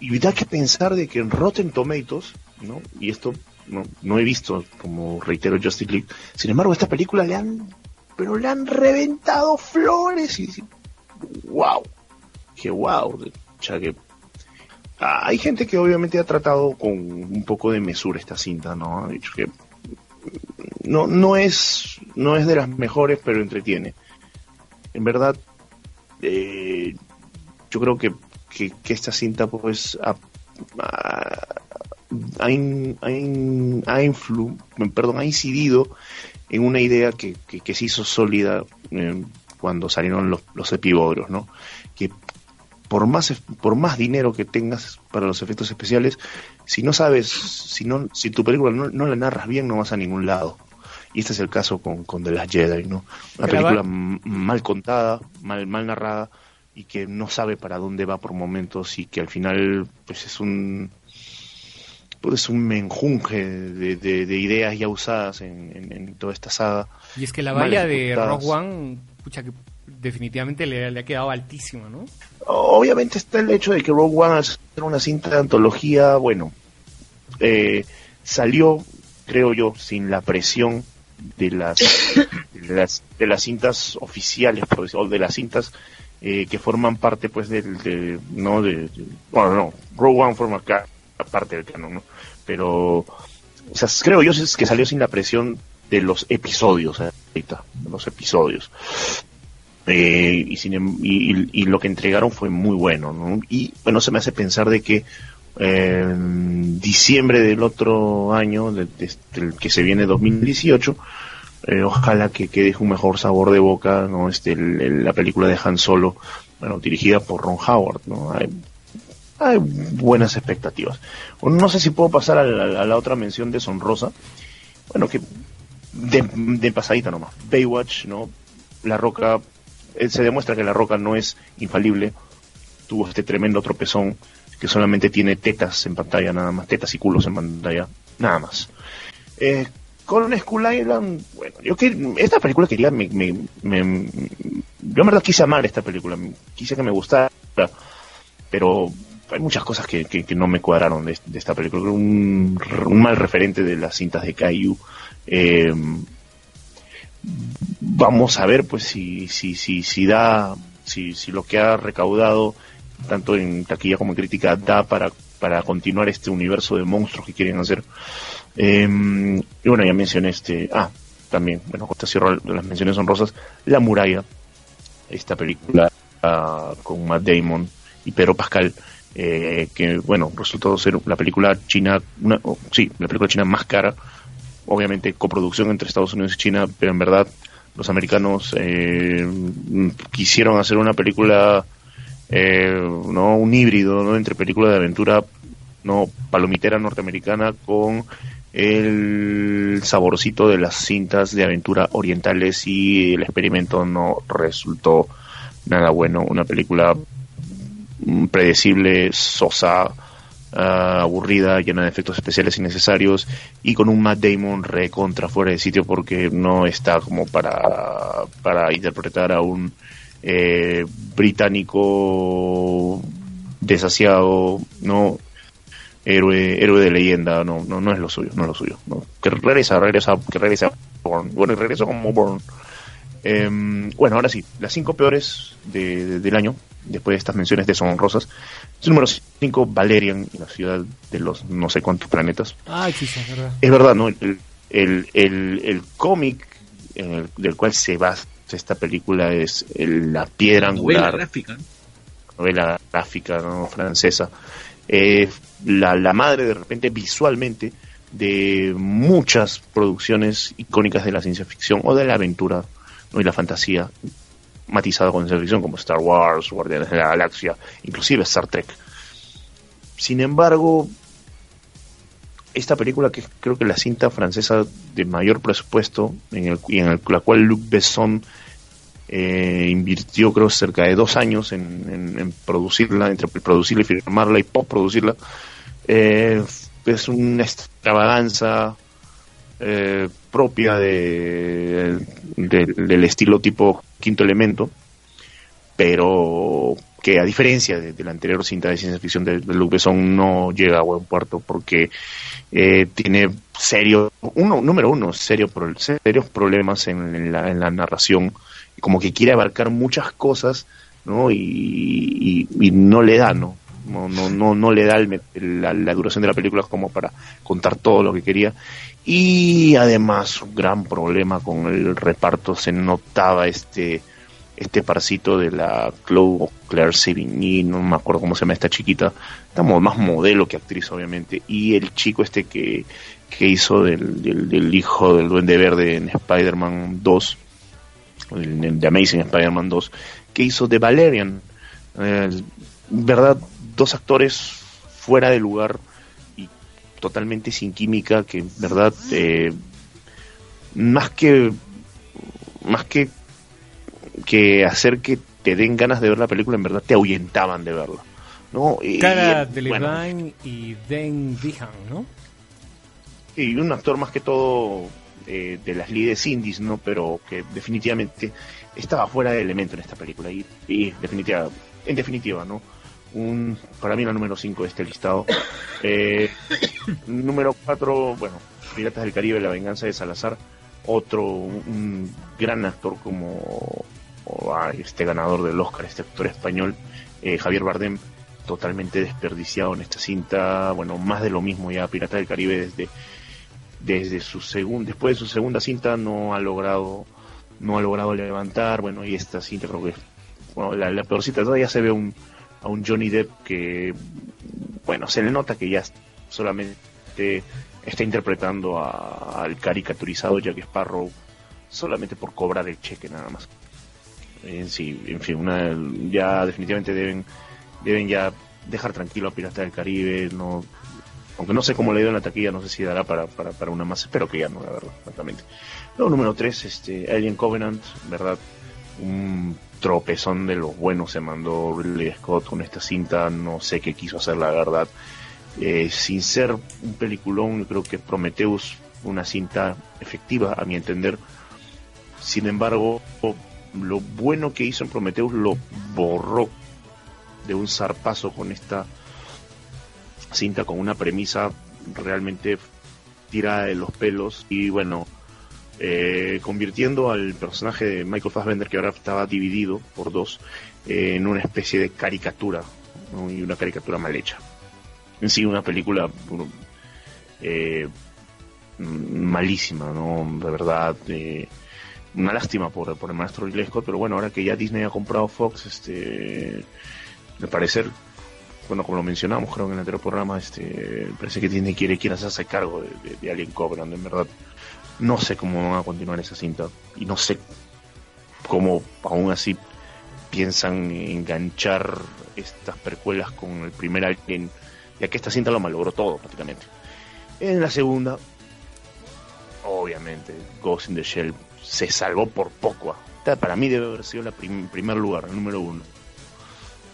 Y da que pensar de que en Rotten Tomatoes, ¿no? y esto no, no he visto, como reitero, Justice League, sin embargo, esta película le han pero le han reventado flores y wow, que wow, que hay gente que obviamente ha tratado con un poco de mesura esta cinta, ¿no? Ha dicho que no, no es no es de las mejores, pero entretiene. En verdad, eh, yo creo que, que, esta cinta pues ha, ha, perdón, ha incidido en una idea que, que, se hizo sólida eh, cuando salieron los, los epibogros, ¿no? Que por más, por más dinero que tengas para los efectos especiales, si no sabes, si, no, si tu película no, la narras bien, no vas a ningún lado. Y este es el caso con, con The Last Jedi, ¿no? Una película mal contada, mal, mal narrada y que no sabe para dónde va por momentos y que al final pues es un es un menjunje de, de, ideas ya usadas en, toda esta saga. Y es que la valla de Rogue One, pucha, que definitivamente le, ha quedado altísima, ¿no? Obviamente está el hecho de que Rogue One, al ser una cinta de antología, bueno, eh, salió, creo yo, sin la presión de las, de las, de las cintas oficiales, o de las cintas eh, que forman parte, pues, del, de, no, de, bueno, no, Rogue One forma parte del canon, ¿no? pero o creo yo que salió sin la presión de los episodios ahorita, de los episodios. Eh, y, sin, em, y, lo que entregaron fue muy bueno, ¿no? Y bueno, se me hace pensar de que diciembre del otro año, que se viene 2018, eh, ojalá que, que, deje un mejor sabor de boca, ¿no? Este, la película de Han Solo, bueno, dirigida por Ron Howard, ¿no? hay buenas expectativas. No sé si puedo pasar a la, otra mención de Sonrosa. Bueno, que de, pasadita nomás. Baywatch, ¿no? La Roca, eh, se demuestra que La Roca no es infalible. Tuvo este tremendo tropezón que solamente tiene tetas en pantalla, nada más. Tetas y culos en pantalla, nada más. Eh, con Skull Island, bueno, yo que esta película quería, me, me, yo en verdad quise amar esta película, quise que me gustara, pero hay muchas cosas que, no me cuadraron de, esta película. Un, un, mal referente de las cintas de Caillou. Eh, vamos a ver, pues, si, si, si, si da, si lo que ha recaudado, tanto en taquilla como en crítica, da para, para continuar este universo de monstruos que quieren hacer. Eh, y bueno, ya mencioné este, ah, también, bueno, esta cierro las menciones honrosas, La Muralla, esta película uh, con Matt Damon y Pedro Pascal, eh, que bueno, resultó ser la película china, una, sí, la película china más cara, obviamente coproducción entre Estados Unidos y China, pero en verdad los americanos eh, quisieron hacer una película, eh, no, un híbrido, ¿no? entre película de aventura, no, palomitera norteamericana con el saborcito de las cintas de aventura orientales y el experimento no resultó nada bueno, una película predecible, sosa, ah, aburrida, llena de efectos especiales innecesarios y con un Matt Damon recontra fuera de sitio porque no está como para, para interpretar a un eh, británico desasiado, no héroe, héroe de leyenda, no, no, no es lo suyo, no es lo suyo. Que regresa, regresa, que regresa Bueno, regresa como Bourne. Em, bueno, ahora sí, las cinco peores de, del año después de estas menciones deshonrosas. Es el número 5, Valerian, la ciudad de los no sé cuántos planetas. es verdad. Es verdad, ¿no? El, el, el, cómic del cual se basa esta película es la piedra angular. Novela gráfica. Novela gráfica ¿no? francesa. Eh, la, la madre de repente visualmente de muchas producciones icónicas de la ciencia ficción o de la aventura ¿no? y la fantasía matizada con ciencia ficción como Star Wars, Guardianes de la Galaxia, inclusive Star Trek. Sin embargo, esta película que creo que la cinta francesa de mayor presupuesto en el, y en la cual Luc Besson eh, invirtió creo cerca de dos años en, producirla, entre producirla y firmarla y postproducirla, eh, es una extravaganza eh, propia de, del estilo tipo quinto elemento, pero que a diferencia de, la anterior cinta de ciencia ficción de, Luc Besson no llega a buen puerto porque eh, tiene serio, uno, número uno, serio, serios problemas en, la, en la narración, como que quiere abarcar muchas cosas, ¿no? Y, no le da, ¿no? No, no, no, no le da la, duración de la película como para contar todo lo que quería. Y además, un gran problema con el reparto, se notaba este este parcito de la Chloe Claire Sevigny, no me acuerdo cómo se llama esta chiquita, estamos más modelo que actriz obviamente, y el chico este que, que hizo del, del, hijo del Duende Verde en Spider-Man 2, The Amazing Spider-Man 2, que hizo de Valerian, eh, verdad, dos actores fuera de lugar y totalmente sin química, que verdad, eh, más que más que que hacer que te den ganas de ver la película, en verdad te ahuyentaban de verla. ¿no? Y, Cara de Levine y Dan Dehan, ¿no? Y un actor más que todo eh, de las líderes indies, ¿no? Pero que definitivamente estaba fuera de elemento en esta película. Y, definitiva, en definitiva, ¿no? Un, para mí la número 5 de este listado. Eh, número 4, bueno, Piratas del Caribe, La Venganza de Salazar. Otro, un gran actor como o a este ganador del Oscar, este actor español, eh, Javier Bardem, totalmente desperdiciado en esta cinta, bueno, más de lo mismo ya Pirata del Caribe desde, desde su segundo, después de su segunda cinta no ha logrado, no ha logrado levantar, bueno, y esta cinta creo que bueno, la, la peor cita todavía se ve un, a un Johnny Depp que, bueno, se le nota que ya solamente está interpretando al caricaturizado Jack Sparrow solamente por cobrar el cheque nada más. En sí, en fin, ya definitivamente deben, deben ya dejar tranquilo a Pirata del Caribe, no, aunque no sé cómo le dio en la taquilla, no sé si dará para, para, para una más, espero que ya no, la verdad, exactamente. Luego, número 3, este, Alien Covenant, ¿verdad? Un tropezón de los buenos se mandó Ridley Scott con esta cinta, no sé qué quiso hacer, la verdad. Eh, sin ser un peliculón, creo que Prometheus, una cinta efectiva, a mi entender. Sin embargo, lo bueno que hizo en Prometheus lo borró de un zarpazo con esta cinta con una premisa realmente tirada de los pelos y bueno eh, convirtiendo al personaje de Michael Fassbender que ahora estaba dividido por dos eh, en una especie de caricatura y una caricatura mal hecha. En sí una película eh, malísima no de verdad una lástima por, el maestro Ridley pero bueno, ahora que ya Disney ha comprado Fox, este, me parecer, bueno, como lo mencionamos creo en el anterior programa, este, parece que Disney quiere, quiere hacerse cargo de, de, Alien Covenant, en verdad. No sé cómo van a continuar esa cinta y no sé cómo aún así piensan enganchar estas precuelas con el primer Alien, ya que esta cinta lo malogró todo prácticamente. En la segunda, obviamente, Ghost in the Shell se salvó por poco. Para mí debe haber sido la primer lugar, el número uno.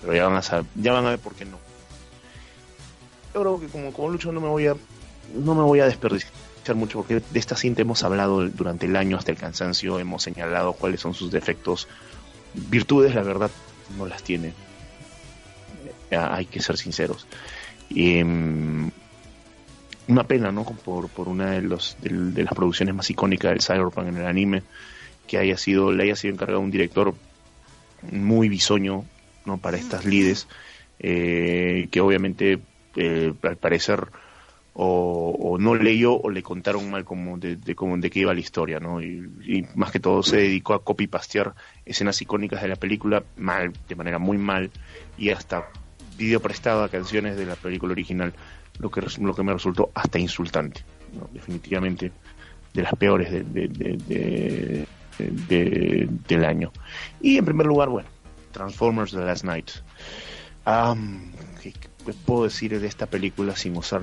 Pero ya van a saber, ya van a ver por qué no. Yo creo que como, como Lucho no me voy a no me voy a desperdiciar mucho porque de esta cinta hemos hablado durante el año hasta el cansancio, hemos señalado cuáles son sus defectos. Virtudes, la verdad, no las tiene. Hay que ser sinceros. Mm, una pena, ¿no? Por, por una de, los, de, las producciones más icónicas del Cyberpunk en el anime, que haya sido, le haya sido encargado un director muy bisoño, Para estas lides, eh, que obviamente, eh, al parecer, o, no leyó o le contaron mal como de, de, de qué iba la historia, ¿no? Y, más que todo se dedicó a copy-pastear escenas icónicas de la película mal, de manera muy mal, y hasta video prestado a canciones de la película original lo que, lo que me resultó hasta insultante. definitivamente de las peores de, del año. Y en primer lugar, bueno, Transformers The Last Night. ¿qué, puedo decir de esta película sin usar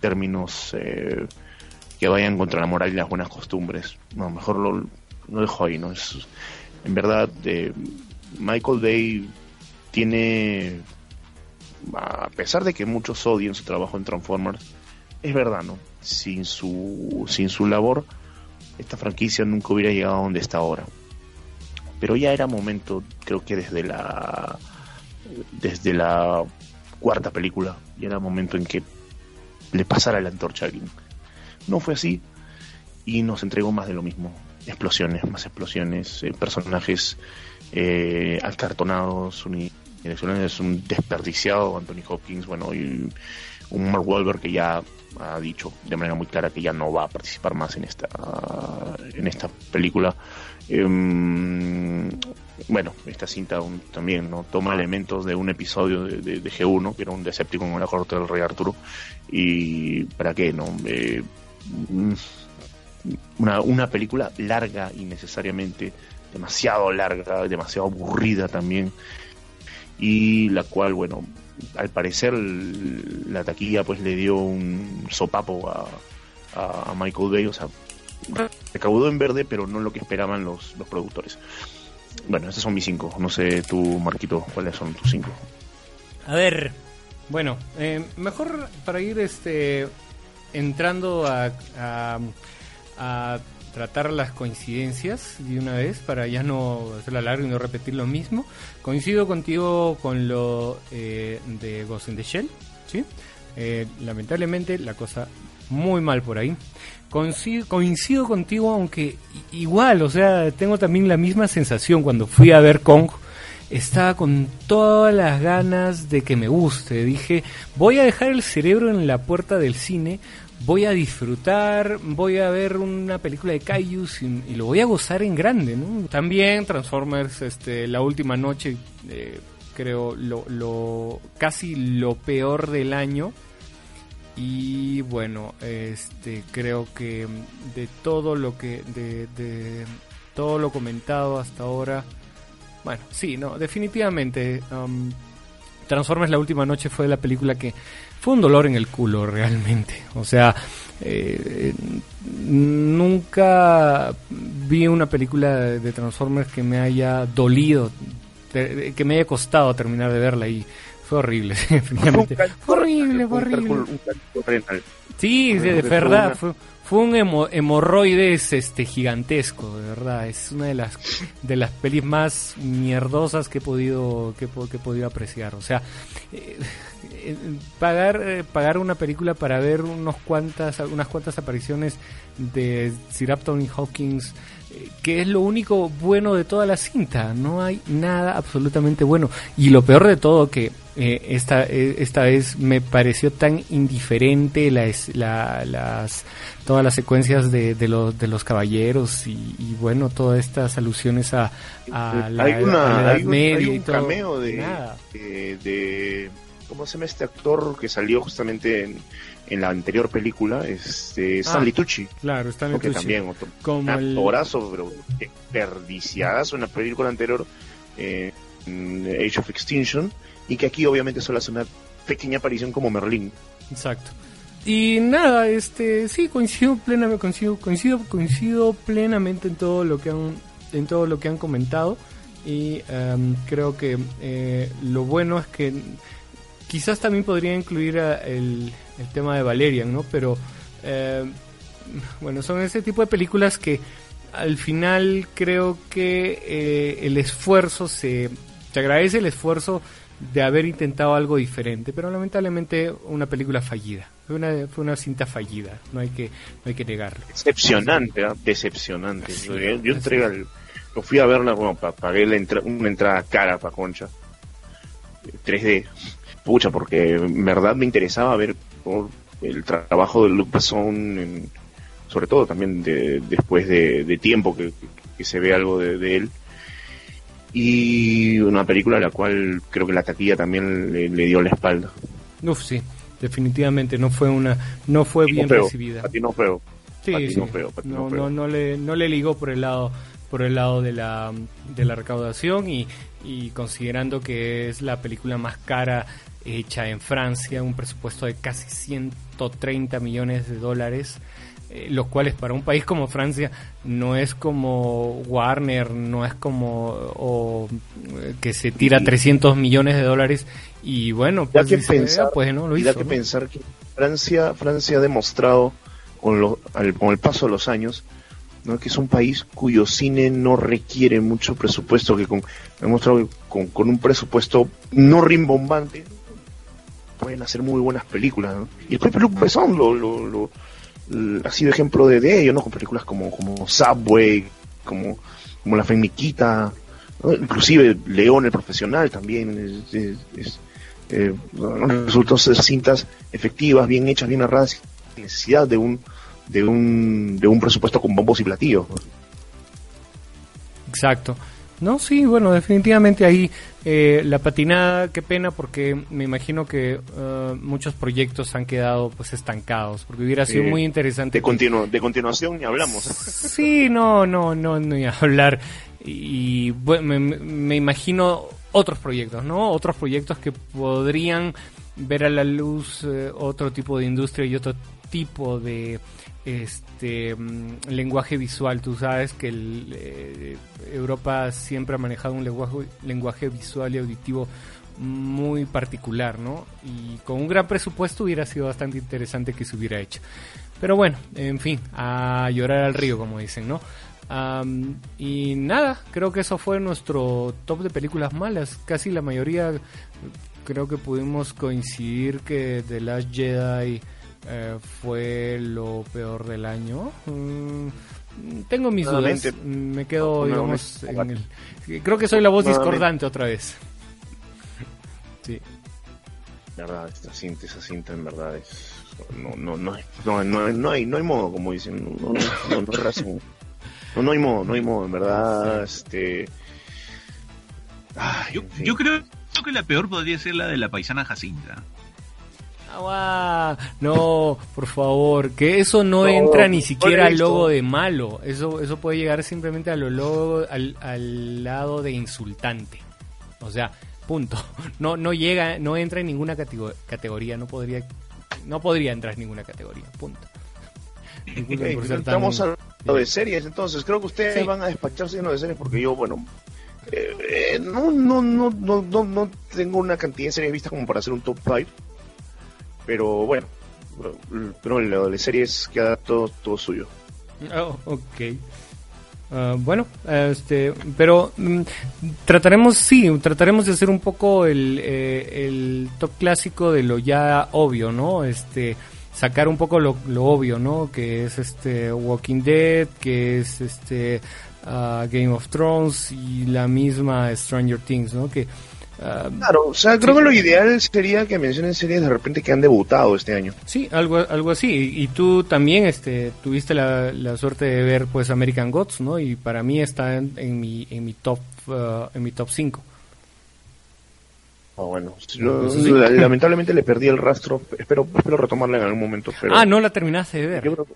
términos eh, que vayan contra la moral y las buenas costumbres? No, mejor lo, dejo ahí, ¿no? Es, en verdad, eh, Michael Bay tiene, a pesar de que muchos odien su trabajo en Transformers, es verdad, ¿no? Sin su, sin su labor, esta franquicia nunca hubiera llegado a donde está ahora. Pero ya era momento, creo que desde la desde la cuarta película, ya era momento en que le pasara la antorcha a alguien. No fue así y nos entregó más de lo mismo. Explosiones, más explosiones, eh, personajes eh, acartonados, es un desperdiciado Anthony Hopkins, bueno, y un Mark Wahlberg que ya ha dicho de manera muy clara que ya no va a participar más en esta en esta película. Em, bueno, esta cinta también no toma elementos de un episodio de, G1, que era un Decepticon con la corte del Rey Arturo, y para qué, ¿no? Eh, una, una película larga innecesariamente, demasiado larga, demasiado aburrida también, y la cual, bueno, al parecer la taquilla pues le dio un sopapo a, a, Michael Bay, o sea, recaudó en verde, pero no lo que esperaban los, los productores. Bueno, esos son mis cinco. No sé tú, Marquito, cuáles son tus cinco. A ver, bueno, eh, mejor para ir este entrando a, a tratar las coincidencias de una vez para ya no hacerla larga y no repetir lo mismo. Coincido contigo con lo eh, de Ghost in the Shell, ¿sí? Eh, lamentablemente la cosa muy mal por ahí. Coincido, contigo, aunque igual, o sea, tengo también la misma sensación cuando fui a ver Kong. Estaba con todas las ganas de que me guste. Dije, voy a dejar el cerebro en la puerta del cine voy a disfrutar, voy a ver una película de Kaijus y, lo voy a gozar en grande, ¿no? También Transformers, este, la última noche, eh, creo, lo, lo, casi lo peor del año. Y bueno, este, creo que de todo lo que, de, de todo lo comentado hasta ahora, bueno, sí, no, definitivamente. Um, Transformers la última noche fue la película que fue un dolor en el culo realmente. O sea, eh, nunca vi una película de Transformers que me haya dolido, que me haya costado terminar de verla y fue horrible, definitivamente. Fue horrible, horrible. Sí, de verdad, fue, fue un hemorroides este gigantesco, de verdad. Es una de las de las pelis más mierdosas que he podido que, que he podido apreciar. O sea, eh, eh, pagar eh, pagar una película para ver unos cuantas unas cuantas apariciones de Sir Anthony Hawkins que es lo único bueno de toda la cinta. No hay nada absolutamente bueno. Y lo peor de todo que eh, esta, eh, esta vez me pareció tan indiferente la, las, todas las secuencias de, de, los, de los caballeros y, bueno, todas estas alusiones a, a la, hay una, hay un, cameo de, de, ¿cómo se llama este actor que salió justamente en, en la anterior película? Este, Stanley ah, Tucci. Claro, Stanley Tucci. también otro, Como actorazo, pero desperdiciadazo en la película anterior, eh, Age of Extinction y que aquí obviamente solo hace una pequeña aparición como Merlín. Exacto. Y nada, este sí coincido plenamente coincido, coincido coincido plenamente en todo lo que han en todo lo que han comentado y em, creo que eh, lo bueno es que quizás también podría incluir el, el, tema de Valerian, ¿no? Pero em, bueno, son ese tipo de películas que al final creo que eh, el esfuerzo se, se agradece el esfuerzo de haber intentado algo diferente, pero lamentablemente una película fallida. Fue una, fue una cinta fallida, no hay que, no hay que negarlo. Decepcionante, ¿eh? decepcionante. yo, entregué lo fui a verla, bueno, pagué la una entrada cara para Concha, 3D, pucha, porque en verdad me interesaba ver el trabajo de Luc Besson, sobre todo también de, después de, tiempo que, se ve algo de él y una película a la cual creo que la taquilla también le, dio la espalda. Uf, sí. definitivamente no fue una, no fue bien feo, recibida. Feo. Sí, sí. Patino feo, patino no, feo. no, no le, no le ligó por el lado, por el lado de la, de la recaudación y, y considerando que es la película más cara hecha en Francia, un presupuesto de casi 130 millones de dólares, eh, los cuales para un país como Francia no es como Warner, no es como o, eh, que se tira 300 millones de dólares y bueno, pues, que dice, pensar, "Ah, pues no lo hizo. que ¿no?". pensar que Francia, Francia ha demostrado con, lo- al- con el paso de los años ¿no? que es un país cuyo cine no requiere mucho presupuesto, que con, ha demostrado que con, con un presupuesto no rimbombante pueden hacer muy buenas películas. Y el propio Luc Besson lo, lo, lo- ha sido ejemplo de, de ello, ¿no? con películas como, como Subway, como, como La Femiquita, inclusive León el Profesional también es, eh, resultó ser cintas efectivas, bien hechas, bien narradas, sin necesidad de un de un de un presupuesto con bombos y platillos. Exacto. No, sí, bueno, definitivamente ahí eh, la patinada, qué pena, porque me imagino que eh, muchos proyectos han quedado pues estancados, porque hubiera sido Eh, muy interesante. De, de continuación ni hablamos. Sí, no, no, no, a hablar. Y bueno, me, me imagino otros proyectos, ¿no? Otros proyectos que podrían ver a la luz eh, otro tipo de industria y otro tipo de este mm, lenguaje visual. Tú sabes que eh, Europa siempre ha manejado un lenguaje, visual y auditivo muy particular, ¿no? Y con un gran presupuesto hubiera sido bastante interesante que se hubiera hecho. Pero bueno, en fin, a llorar al río, como dicen, ¿no? Y nada, creo que eso fue nuestro top de películas malas. Casi la mayoría creo que pudimos coincidir que The Last Jedi eh, fue lo peor del año. Mm, tengo mis dudas. Nuevamente. Mm, Me quedo, digamos, en Nuevamente. el... Creo que soy la voz Nuevamente. discordante otra vez. Sí. verdad, esta cinta, esa cinta en verdad es no no no no no, no hay no hay modo como dicen no no, no, no hay razón no no hay modo no hay modo en verdad este ay, Yo, en fin. yo creo, creo que la peor podría ser la de la paisana Jacinta. Agua, no, por favor, que eso no, No, entra ni siquiera al logo de malo. Eso, eso puede llegar simplemente a lo logo, al, al lado de insultante. O sea, punto. No, no llega, no entra en ninguna catego- categoría, no podría, no podría entrar en ninguna categoría. Punto. Ser tan- estamos hablando de series entonces creo que ustedes Sí. van a despacharse lleno de series porque yo bueno eh, eh, no, no, no, no, no, no tengo una cantidad de series vistas como para hacer un top 5 pero bueno pero lo de series queda todo, todo suyo Oh, ok. Ah, bueno, este, pero mm, trataremos, sí, trataremos de hacer un poco el, eh, el top clásico de lo ya obvio, ¿no? Este, sacar un poco lo, lo obvio, ¿no? Que es este Walking Dead, que es este ah, Game of Thrones y la misma Stranger Things, ¿no? Que ah, Claro, o sea, creo que lo ideal sería que mencionen series de repente que han debutado este año. Sí, algo, algo así. Y, tú también este, tuviste la, la suerte de ver pues American Gods, ¿no? Y para mí está en, en mi, en mi top uh, en mi top 5. Ah, bueno, yo, sí. la- lamentablemente le perdí el rastro, espero, espero retomarla en algún momento, pero Ah, no la terminaste de ver. yo creo que-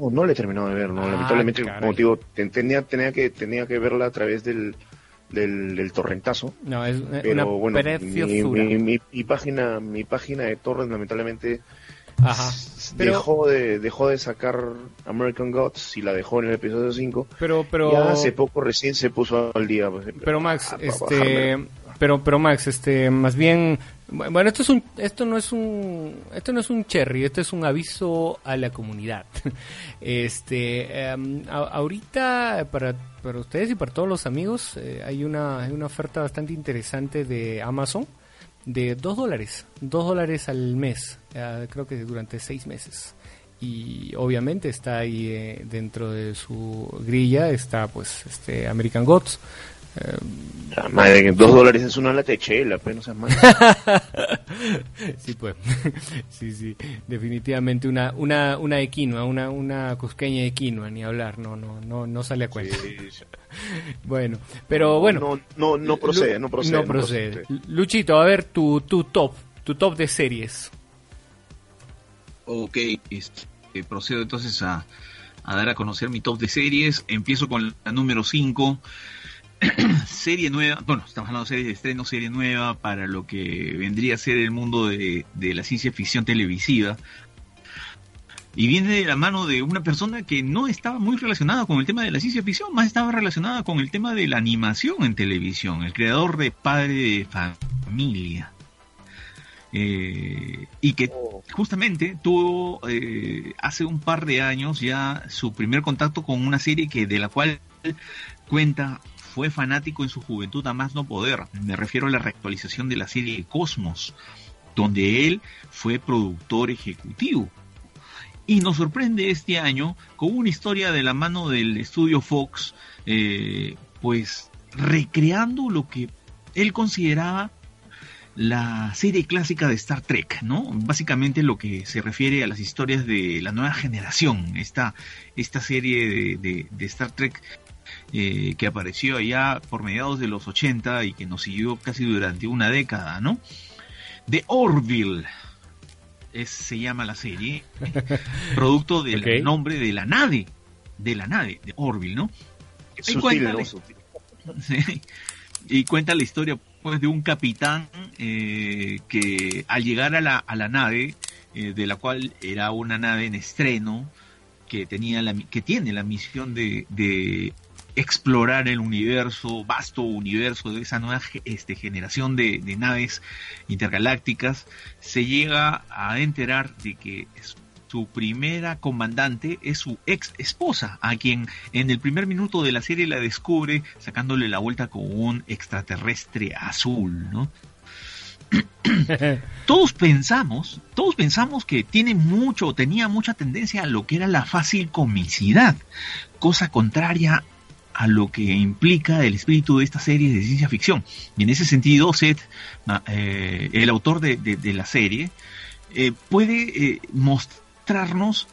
no, no le he terminado de ver, no, Ah, lamentablemente, caray. como te digo, ten- tenía, tenía que, tenía que verla a través del, del, del torrentazo, No, es una pero bueno, mi, preciosura. mi, mi- mi página, mi página de torrent lamentablemente Ajá. s- Pero- dejó de, dejó de sacar American Gods y la dejó en el episodio 5, Pero, pero, ya hace poco recién se puso al día, pues, pero Max, a- a este. Pero, pero Max, este, más bien, bueno, esto es un, esto no es un, esto no es un cherry, esto es un aviso a la comunidad. Este, em, ahorita para, para ustedes y para todos los amigos eh, hay una, hay una oferta bastante interesante de Amazon de dos dólares, dos dólares al mes, eh, creo que durante seis meses. Y obviamente está ahí eh, dentro de su grilla está pues este American Gods. Eh, La madre, que dos dólares es una lata de chela, pues no seas mal. sí, pues. sí, sí. Definitivamente una, una, una de quinoa, una, una cusqueña de quinoa, ni hablar, no, no, no, no sale a cuenta. Bueno, pero bueno. No, no, no procede, no procede. No procede. Luchito, a ver tu, tu top, tu top de series. Ok, este, procedo entonces a, a dar a conocer mi top de series. Empiezo con la número 5. serie nueva, bueno, estamos hablando de series de estreno, serie nueva para lo que vendría a ser el mundo de, de la ciencia ficción televisiva. Y viene de la mano de una persona que no estaba muy relacionada con el tema de la ciencia ficción, más estaba relacionada con el tema de la animación en televisión, el creador de Padre de Familia. Eh, y que justamente tuvo eh, hace un par de años ya su primer contacto con una serie que de la cual cuenta fue fanático en su juventud a más no poder. Me refiero a la reactualización de la serie Cosmos, donde él fue productor ejecutivo. Y nos sorprende este año con una historia de la mano del estudio Fox, eh, pues recreando lo que él consideraba la serie clásica de Star Trek, ¿no? Básicamente lo que se refiere a las historias de la nueva generación, esta, esta serie de, Star Trek eh, que apareció allá por mediados de los 80 y que nos siguió casi durante una década, ¿no? De Orville, se llama la serie, producto del nombre de la nave, de la nave, de Orville, ¿no? Y cuenta, la, y cuenta la historia pues de un capitán eh, que al llegar a la, a la nave, eh, de la cual era una nave en estreno, que tenía la, que tiene la misión de, de explorar el universo, vasto universo de esa nueva este, generación de, naves intergalácticas, se llega a enterar de que su primera comandante es su ex esposa, a quien en el primer minuto de la serie la descubre sacándole la vuelta con un extraterrestre azul, ¿no? todos pensamos, todos pensamos que tiene mucho, tenía mucha tendencia a lo que era la fácil comicidad, cosa contraria a lo que implica el espíritu de esta serie de ciencia ficción. Y en ese sentido, Seth, eh, el autor de, la serie, eh, puede eh, mostrarnos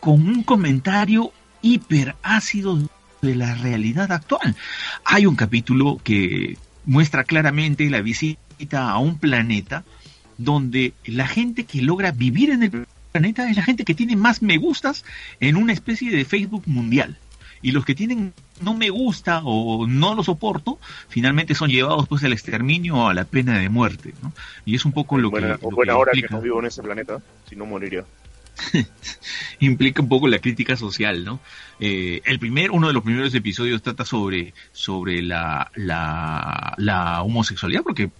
con un comentario hiper ácido de la realidad actual. Hay un capítulo que muestra claramente la visita a un planeta donde la gente que logra vivir en el planeta es la gente que tiene más me gustas en una especie de Facebook mundial y los que tienen no me gusta o no lo soporto, finalmente son llevados pues al exterminio o a la pena de muerte, ¿no? Y es un poco lo que... O buena hora que no vivo en ese planeta, si no moriría. implica un poco la crítica social, ¿no? Eh, el primer, uno de los primeros episodios trata sobre, sobre la, la, la homosexualidad, porque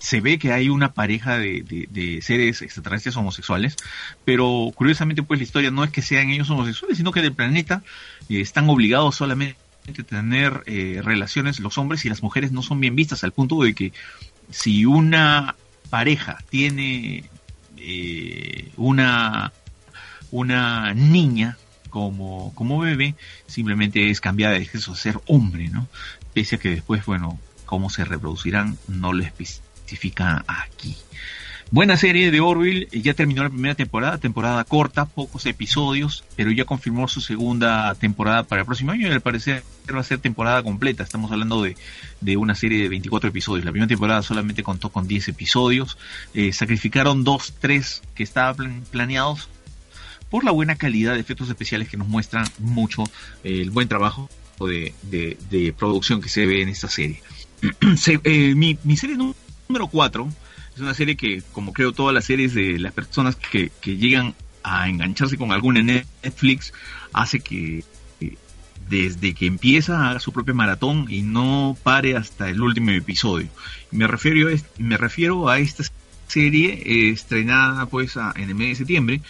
se ve que hay una pareja de, seres extraterrestres homosexuales, pero curiosamente pues la historia no es que sean ellos homosexuales, sino que del planeta eh, están obligados solamente tener eh, relaciones los hombres y las mujeres no son bien vistas al punto de que si una pareja tiene eh, una una niña como, como bebé, simplemente es cambiada de sexo a ser hombre, ¿no? Pese a que después, bueno, cómo se reproducirán no les aquí. Buena serie de Orville, ya terminó la primera temporada, temporada corta, pocos episodios, pero ya confirmó su segunda temporada para el próximo año y al parecer va a ser temporada completa. Estamos hablando de, de una serie de 24 episodios. La primera temporada solamente contó con 10 episodios, eh, sacrificaron dos, tres que estaban planeados por la buena calidad de efectos especiales que nos muestran mucho eh, el buen trabajo de, de, producción que se ve en esta serie. Eh, mi, mi serie número 4 es una serie que, como creo todas las series de las personas que, llegan a engancharse con alguna Netflix, hace que desde que empieza haga su propia maratón y no pare hasta el último episodio. Me refiero a, me refiero a esta serie eh, estrenada pues en el mes de septiembre,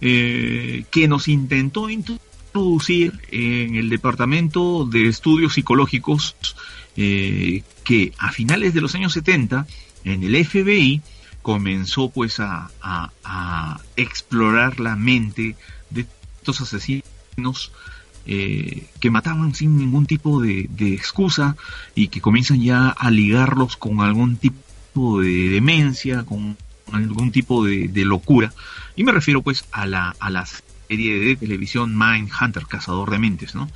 eh, que nos intentó introducir en el departamento de estudios psicológicos eh, que a finales de los años 70 en el FBI comenzó pues a, explorar la mente de estos asesinos eh, que mataban sin ningún tipo de, excusa y que comienzan ya a ligarlos con algún tipo de demencia, con algún tipo de, locura. Y me refiero pues a la, a la serie de televisión Mindhunter, Cazador de Mentes, ¿no?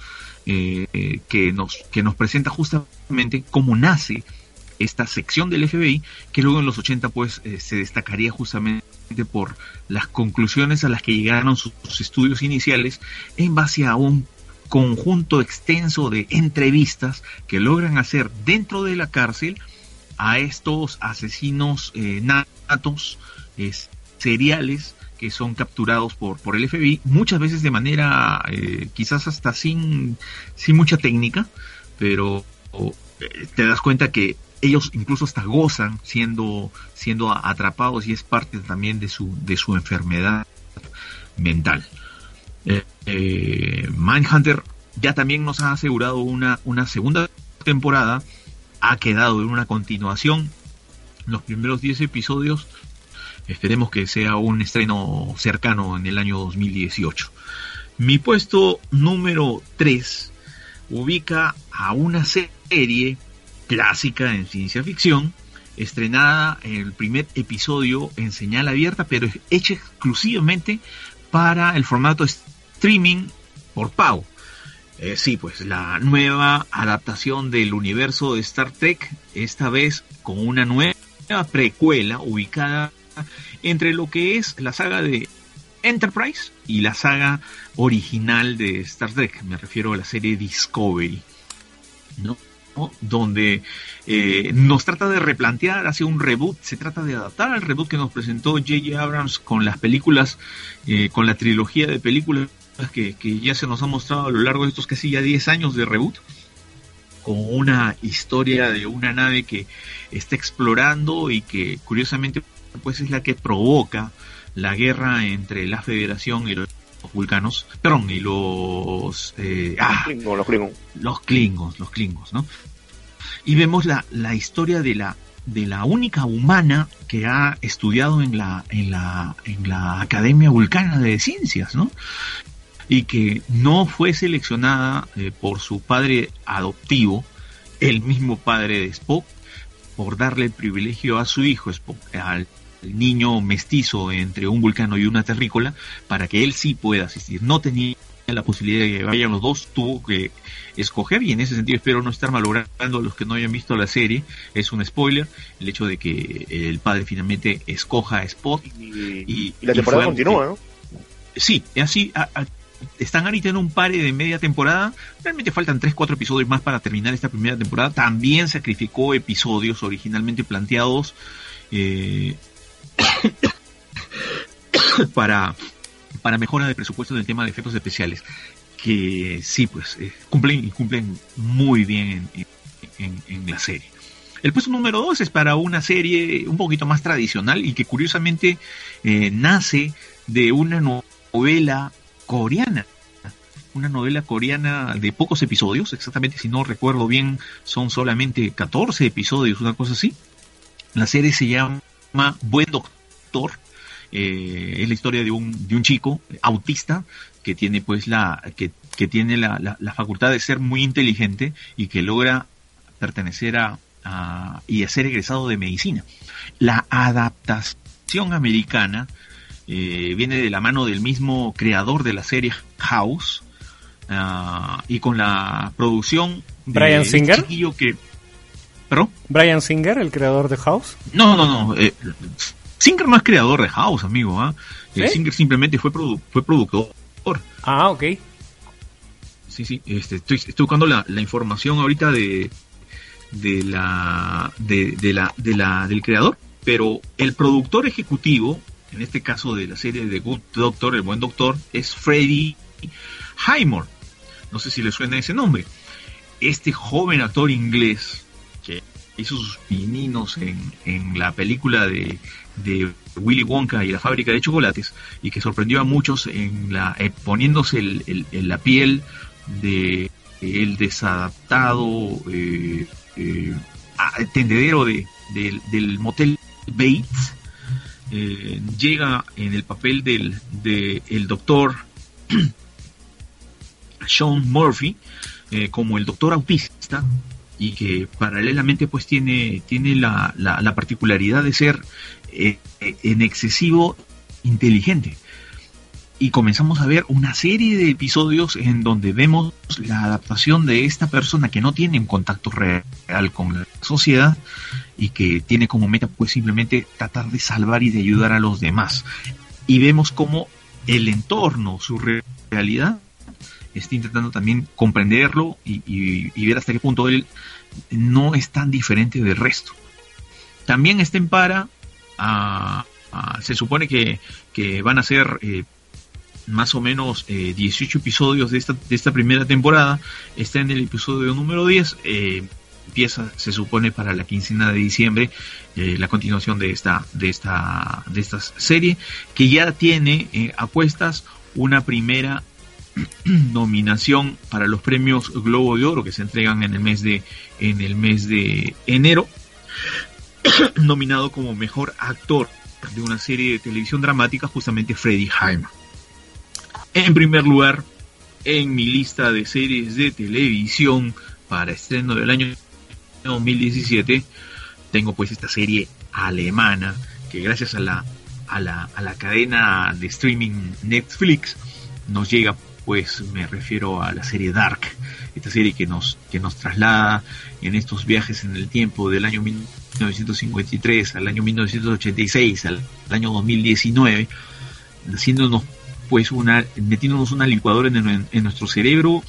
Eh, que, nos, que nos presenta justamente cómo nace esta sección del FBI, que luego en los 80 pues eh, se destacaría justamente por las conclusiones a las que llegaron sus, estudios iniciales en base a un conjunto extenso de entrevistas que logran hacer dentro de la cárcel a estos asesinos eh, natos, seriales, que son capturados por, por el FBI, muchas veces de manera eh, quizás hasta sin, sin mucha técnica, pero eh, te das cuenta que ellos incluso hasta gozan siendo, siendo atrapados y es parte también de su, de su enfermedad mental. Eh, eh, Mindhunter ya también nos ha asegurado una, una segunda temporada, ha quedado en una continuación. Los primeros 10 episodios, esperemos que sea un estreno cercano en el año 2018. Mi puesto número 3 ubica a una serie clásica en ciencia ficción, estrenada en el primer episodio en señal abierta, pero hecha exclusivamente para el formato streaming por pago. Eh, sí, pues la nueva adaptación del universo de Star Trek, esta vez con una nueva precuela ubicada entre lo que es la saga de Enterprise y la saga original de Star Trek, me refiero a la serie Discovery. ¿no? Donde eh, nos trata de replantear hacia un reboot, se trata de adaptar al reboot que nos presentó J.J. Abrams con las películas, eh, con la trilogía de películas que, ya se nos ha mostrado a lo largo de estos casi ya 10 años de reboot, con una historia de una nave que está explorando y que curiosamente pues es la que provoca la guerra entre la Federación y los vulcanos, perdón, y los... Eh, ah, los klingons. Los klingons, los klingons, ¿no? Y vemos la, la historia de la, de la única humana que ha estudiado en la, en la, en la Academia Vulcana de Ciencias, ¿no? Y que no fue seleccionada eh, por su padre adoptivo, el mismo padre de Spock, por darle el privilegio a su hijo, Spock, al niño mestizo entre un vulcano y una terrícola para que él sí pueda asistir. No tenía la posibilidad de que vayan los dos, tuvo que escoger y en ese sentido espero no estar malogrando a los que no hayan visto la serie, es un spoiler, el hecho de que el padre finalmente escoja a Spot y, la temporada continúa, ¿no? Sí, así están ahorita en un par de media temporada. Realmente faltan 3-4 episodios más para terminar esta primera temporada. También sacrificó episodios originalmente planteados eh, para, para mejora de presupuesto del tema de efectos especiales, que sí, pues eh, cumplen y cumplen muy bien en, la serie. El puesto número 2 es para una serie un poquito más tradicional y que curiosamente eh, nace de una novela coreana. Una novela coreana de pocos episodios, exactamente si no recuerdo bien, son solamente 14 episodios, una cosa así. La serie se llama Buen Doctor eh, es la historia de un, de un chico autista que tiene pues la, que, tiene la, facultad de ser muy inteligente y que logra pertenecer a, y a ser egresado de medicina. La adaptación americana eh, viene de la mano del mismo creador de la serie House ah, y con la producción de Brian Singer que Brian Singer el creador de House no no no eh, Singer no es creador de House, amigo. ¿ah? ¿Eh? Singer simplemente fue, fue productor. Ah, ok. Sí, sí. Este, estoy, estoy buscando la, información ahorita de, de la, de, la, de la, del creador. Pero el productor ejecutivo, en este caso de la serie de Good Doctor, el buen doctor, es Freddie Highmore. No sé si le suena ese nombre. Este joven actor inglés que hizo sus pininos en, en la película de de Willy Wonka y la fábrica de chocolates y que sorprendió a muchos en la eh, poniéndose el, la piel de el desadaptado eh, eh, tendedero de, del motel Bates llega en el papel del de el doctor Sean Murphy como el doctor autista y que paralelamente pues tiene, tiene la, la particularidad de ser eh, en excesivo inteligente. y comenzamos a ver una serie de episodios en donde vemos la adaptación de esta persona que no tiene un contacto real con la sociedad y que tiene como meta pues simplemente tratar de salvar y de ayudar a los demás. Y vemos como el entorno, su realidad, está intentando también comprenderlo y, ver hasta qué punto él no es tan diferente del resto. También está en para, se supone que, van a ser eh, más o menos 18 eh, episodios de esta, de esta primera temporada. Está en el episodio número 10. Eh, empieza, se supone, para la quincena de diciembre, eh, la continuación de esta, de esta, de esta serie, que ya tiene apuestas una primera nominación para los premios Globo de Oro que se entregan en el mes de, en el mes de enero, nominado como mejor actor de una serie de televisión dramática, justamente Freddie Hyman. En primer lugar, en mi lista de series de televisión para estreno del año 2017, tengo pues esta serie alemana que gracias a la, a la, a la cadena de streaming Netflix nos llega pues me refiero a la serie Dark, esta serie que nos, que nos traslada en estos viajes en el tiempo del año 1953 al año 1986 al año 2019, haciéndonos pues una, metiéndonos una licuadora en, nuestro cerebro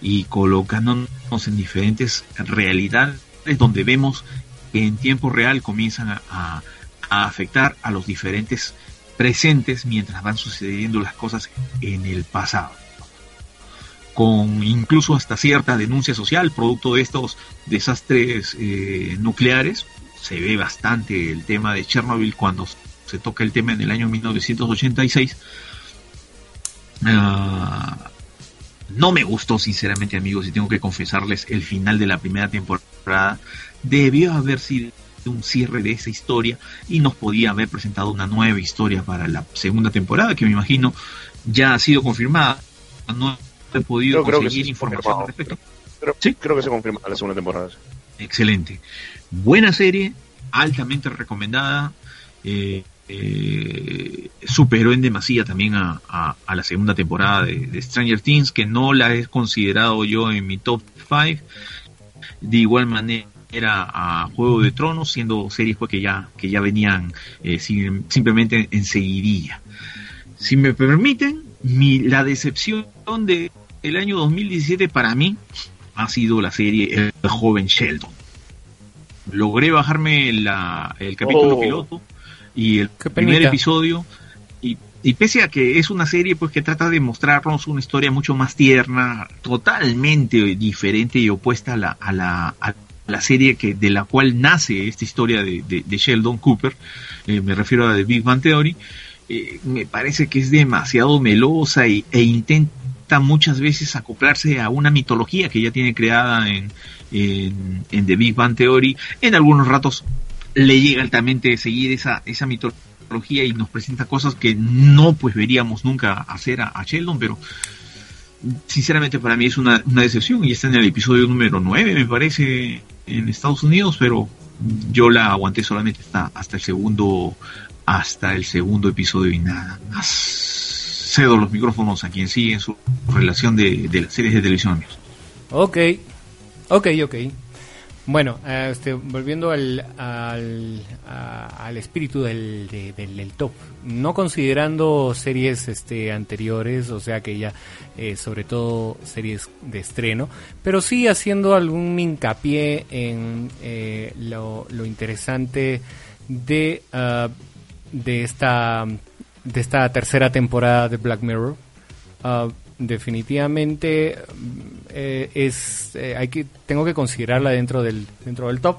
y colocándonos en diferentes realidades donde vemos que en tiempo real comienzan a, afectar a los diferentes presentes mientras van sucediendo las cosas en el pasado con incluso hasta cierta denuncia social producto de estos desastres eh, nucleares. Se ve bastante el tema de Chernobyl cuando se toca el tema en el año 1986 Ah, no me gustó, sinceramente, amigos, y tengo que confesarles, el final de la primera temporada debió haber sido un cierre de esa historia y nos podía haber presentado una nueva historia para la segunda temporada, que me imagino ya ha sido confirmada. He podido conseguir información al respecto. ¿Sí? creo que se confirma la segunda temporada. Excelente. Buena serie, altamente recomendada. Eh, eh, superó en demasía también a, la segunda temporada de, Stranger Things, que no la he considerado yo en mi top 5. De igual manera a Juego de Tronos, siendo series pues, que ya, que ya venían eh, simplemente en seguidilla. Si me permiten, mi, la decepción de el año 2017 para mí ha sido la serie El joven Sheldon. Logré bajarme la, el capítulo oh. piloto y el primer episodio y, y, pese a que es una serie pues que trata de mostrarnos una historia mucho más tierna, totalmente diferente y opuesta a la, a la, a la serie que de la cual nace esta historia de, de, Sheldon Cooper, eh, me refiero a The Big Bang Theory, eh, me parece que es demasiado melosa y, e intenta muchas veces acoplarse a una mitología que ya tiene creada en, en, The Big Bang Theory. En algunos ratos le llega altamente seguir esa, esa mitología y nos presenta cosas que no pues veríamos nunca hacer a, Sheldon, pero sinceramente para mí es una, decepción y está en el episodio número 9 me parece en Estados Unidos, pero yo la aguanté solamente hasta, hasta el segundo hasta el segundo episodio y nada más. Cedo los micrófonos a quien sigue en su relación de, de las series de televisión, amigos. Ok, ok, ok. Bueno, este, volviendo al, al, espíritu del, del, top, no considerando series este, anteriores, o sea que ya eh, sobre todo series de estreno, pero sí haciendo algún hincapié en eh, lo, lo, interesante de, ah, de, esta, de esta tercera temporada de Black Mirror. Uh, definitivamente eh, es eh, hay que tengo que considerarla dentro del dentro del top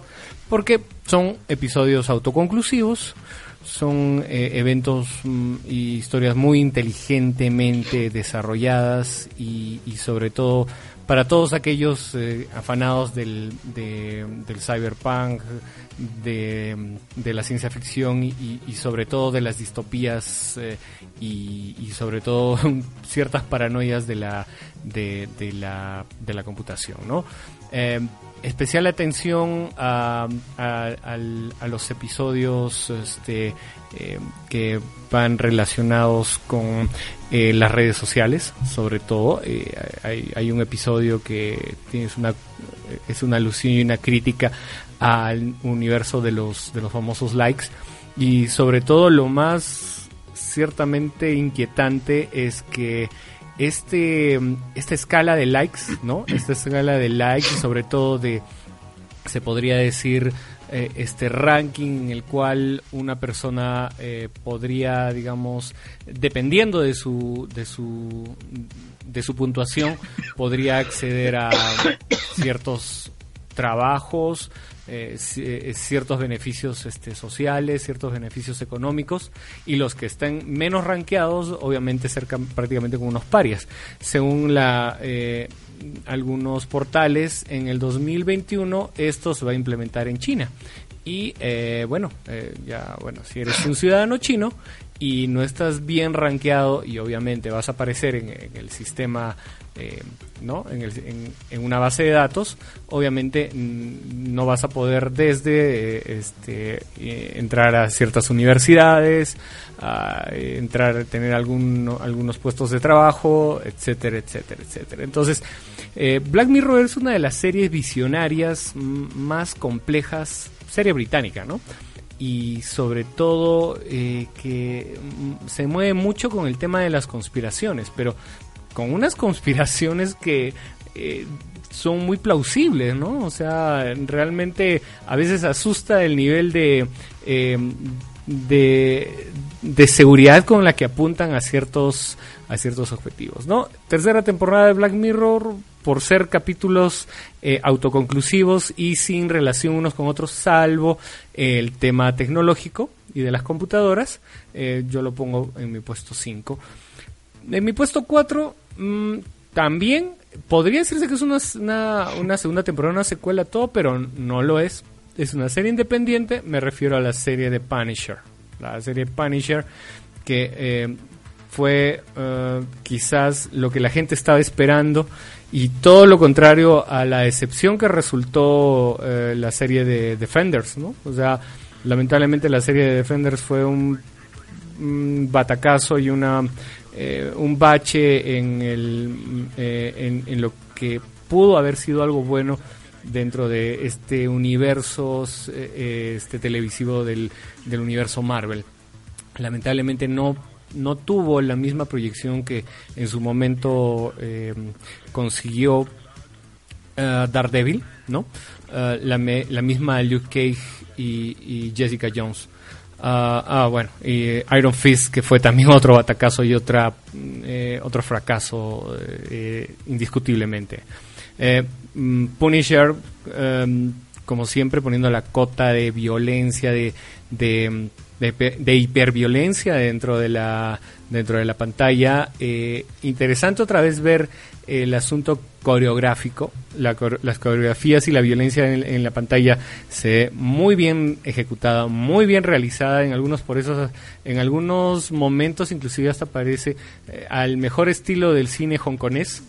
porque son episodios autoconclusivos son eh, eventos mm, y historias muy inteligentemente desarrolladas y sobre todo para todos aquellos afanados del, del cyberpunk, de, de, la ciencia ficción y, sobre todo de las distopías y, y, sobre todo ciertas paranoias de la, de, la, de la computación, ¿no? Especial atención a, los episodios este, que van relacionados con las redes sociales, sobre todo. hay, hay, un episodio que tiene una, es una alusión y una crítica al universo de los, de los famosos likes y sobre todo lo más ciertamente inquietante es que este esta escala de likes, ¿no? Esta escala de likes sobre todo de se podría decir eh, este ranking en el cual una persona eh, podría, digamos, dependiendo de su de su de su puntuación, podría acceder a ciertos trabajos, eh, eh, ciertos beneficios este, sociales, ciertos beneficios económicos, y los que estén menos ranqueados, obviamente, cercan prácticamente con unos parias. Según la, eh, algunos portales, en el 2021 esto se va a implementar en China. Y bueno, ya, bueno, si eres un ciudadano chino, y no estás bien rankeado y obviamente vas a aparecer en, el sistema, eh, ¿no? En, en, una base de datos, obviamente no vas a poder desde eh, este, eh, entrar a ciertas universidades, a entrar, tener algún, algunos puestos de trabajo, etcétera, etcétera, etcétera. Entonces, Black Mirror es una de las series visionarias más complejas, serie británica, ¿no? Y sobre todo eh, que mm, se mueve mucho con el tema de las conspiraciones, pero con unas conspiraciones que eh, son muy plausibles, ¿no? O sea, realmente a veces asusta el nivel de, eh, de, de seguridad con la que apuntan a ciertos a ciertos objetivos, ¿no? Tercera temporada de Black Mirror por ser capítulos eh, autoconclusivos y sin relación unos con otros, salvo el tema tecnológico y de las computadoras. Eh, yo lo pongo en mi puesto 5. En mi puesto 4 mm, también podría decirse que es una, una, segunda temporada, una secuela, todo, pero no lo es. Es una serie independiente, me refiero a la serie de Punisher. La serie Punisher que eh, fue quizás lo que la gente estaba esperando y todo lo contrario a la excepción que resultó eh, la serie de Defenders, ¿no? O sea, lamentablemente la serie de Defenders fue un, batacazo y una eh, un bache en, el, eh, en, lo que pudo haber sido algo bueno dentro de este universo este televisivo del, del universo Marvel. Lamentablemente no no tuvo la misma proyección que en su momento eh, consiguió uh, Daredevil, ¿no? Eh, la, la, misma Luke Cage y, Jessica Jones. ah, ah bueno, y Iron Fist, que fue también otro batacazo y otra, otro fracaso indiscutiblemente. Mm, Punisher, como siempre, poniendo la cota de violencia, de de, hiperviolencia dentro de la dentro de la pantalla. Eh, interesante otra vez ver el asunto coreográfico. Las coreografías y la violencia en, la pantalla se muy bien ejecutada muy bien realizada. En algunos por eso en algunos momentos inclusive hasta parece eh, al mejor estilo del cine hongkonés.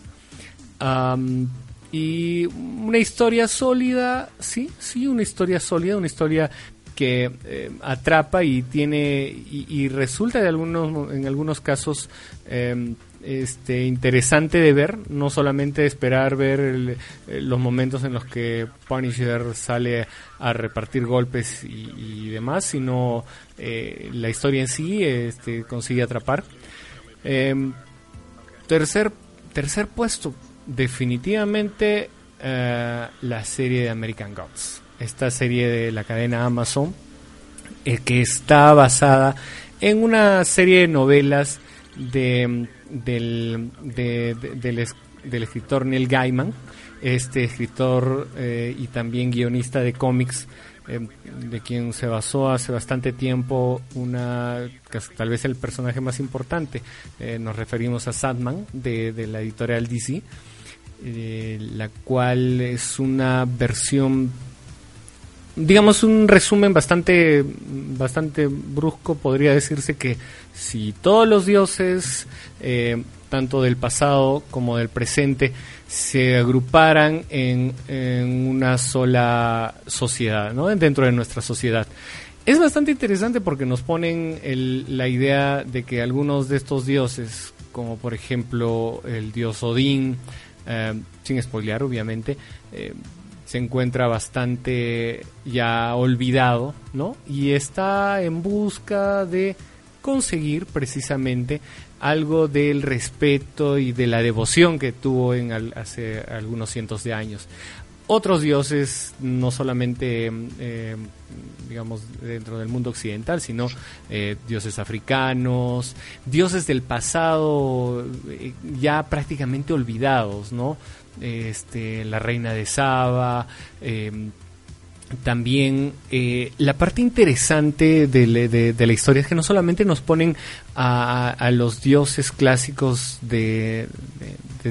Y una historia sólida, sí, sí, una historia sólida, una historia que eh, atrapa y tiene y, resulta de algunos en algunos casos em, este interesante de ver no solamente esperar ver eh, los momentos en los que Punisher sale a repartir golpes y, demás sino eh, la historia en sí este consigue atrapar. Em, tercer tercer puesto definitivamente la serie de American Gods esta serie de la cadena Amazon, eh, que está basada en una serie de novelas de, del, del, escritor Neil Gaiman, este escritor eh, y también guionista de cómics, eh, de quien se basó hace bastante tiempo una tal vez el personaje más importante. nos referimos a Sadman de, de la editorial DC, la cual es una versión digamos un resumen bastante bastante brusco podría decirse que si todos los dioses eh, tanto del pasado como del presente se agruparan en, una sola sociedad ¿no? dentro de nuestra sociedad es bastante interesante porque nos ponen la idea de que algunos de estos dioses como por ejemplo el dios Odín eh, sin spoilear obviamente eh, se encuentra bastante ya olvidado, ¿no? Y está en busca de conseguir precisamente algo del respeto y de la devoción que tuvo en hace algunos cientos de años. Otros dioses, no solamente, eh, digamos, dentro del mundo occidental, sino eh, dioses africanos, dioses del pasado eh, ya prácticamente olvidados, ¿no? Este, la reina de Saba, em, también eh, la parte interesante de, la historia es que no solamente nos ponen a, los dioses clásicos de,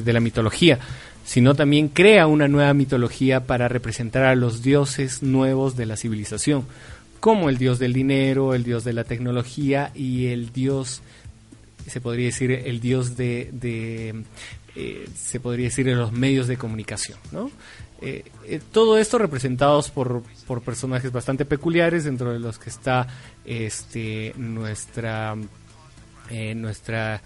la mitología, sino también crea una nueva mitología para representar a los dioses nuevos de la civilización, como el dios del dinero, el dios de la tecnología y el dios, se podría decir, el dios de, eh, se podría decir, en los medios de comunicación, ¿no? Eh, eh, todo esto representados por, por, personajes bastante peculiares, dentro de los que está este nuestra nuestra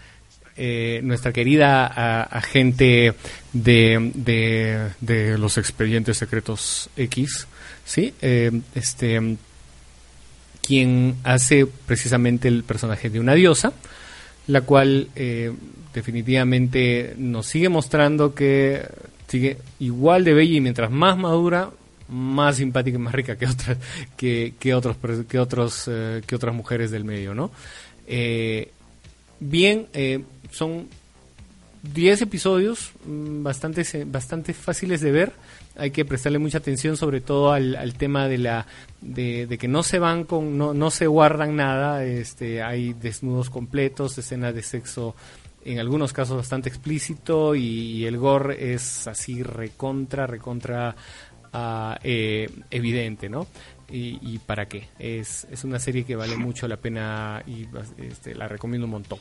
nuestra querida agente de, de, los expedientes secretos X, sí, este quien hace precisamente el personaje de una diosa, la cual definitivamente nos sigue mostrando que sigue igual de bella y mientras más madura más simpática y más rica que otras que, que otros que otros eh, que otras mujeres del medio no eh, bien eh, son 10 episodios mm, bastante bastante fáciles de ver hay que prestarle mucha atención sobre todo al, tema de la de, que no se van con no, no se guardan nada este hay desnudos completos escenas de sexo en algunos casos bastante explícito y, el gore es así recontra, recontra uh, evidente, ¿no? Y, para qué. Es, es, una serie que vale mucho la pena y este, la recomiendo un montón.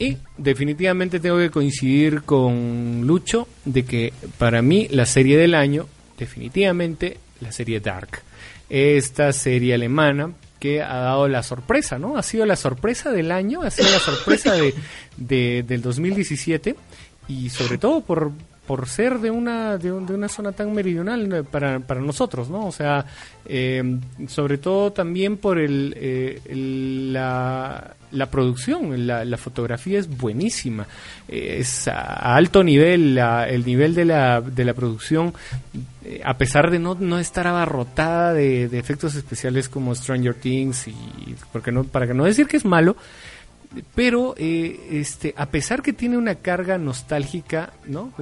Y definitivamente tengo que coincidir con Lucho de que para mí la serie del año, definitivamente la serie Dark. Esta serie alemana que ha dado la sorpresa, ¿no? Ha sido la sorpresa del año, ha sido la sorpresa de, de del 2017 y sobre todo por, por ser de una, de, una zona tan meridional para, para nosotros, ¿no? O sea, eh, sobre todo también por el, eh, la, la producción, la, fotografía es buenísima, es a alto nivel, el nivel de la, de la producción, a pesar de no, no estar abarrotada de, efectos especiales como Stranger Things, y porque no, para no decir que es malo, pero eh, este a pesar que tiene una carga nostálgica no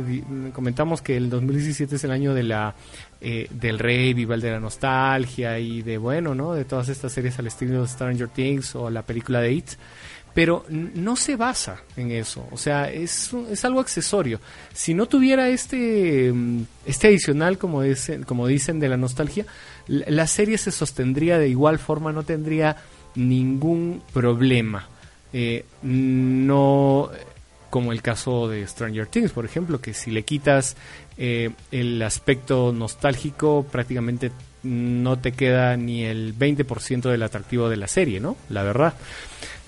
comentamos que el 2017 es el año de la eh, del revival de la nostalgia y de bueno no de todas estas series al estilo de Stranger Things o la película de It. Pero no se basa en eso. O sea es, es algo accesorio. Si no tuviera este mm, este adicional como dicen como dicen de la nostalgia la serie se sostendría de igual forma no tendría ningún problema. Eh, no como el caso de Stranger Things, por ejemplo, que si le quitas eh, el aspecto nostálgico, prácticamente no te queda ni el 20% del atractivo de la serie, ¿no? La verdad.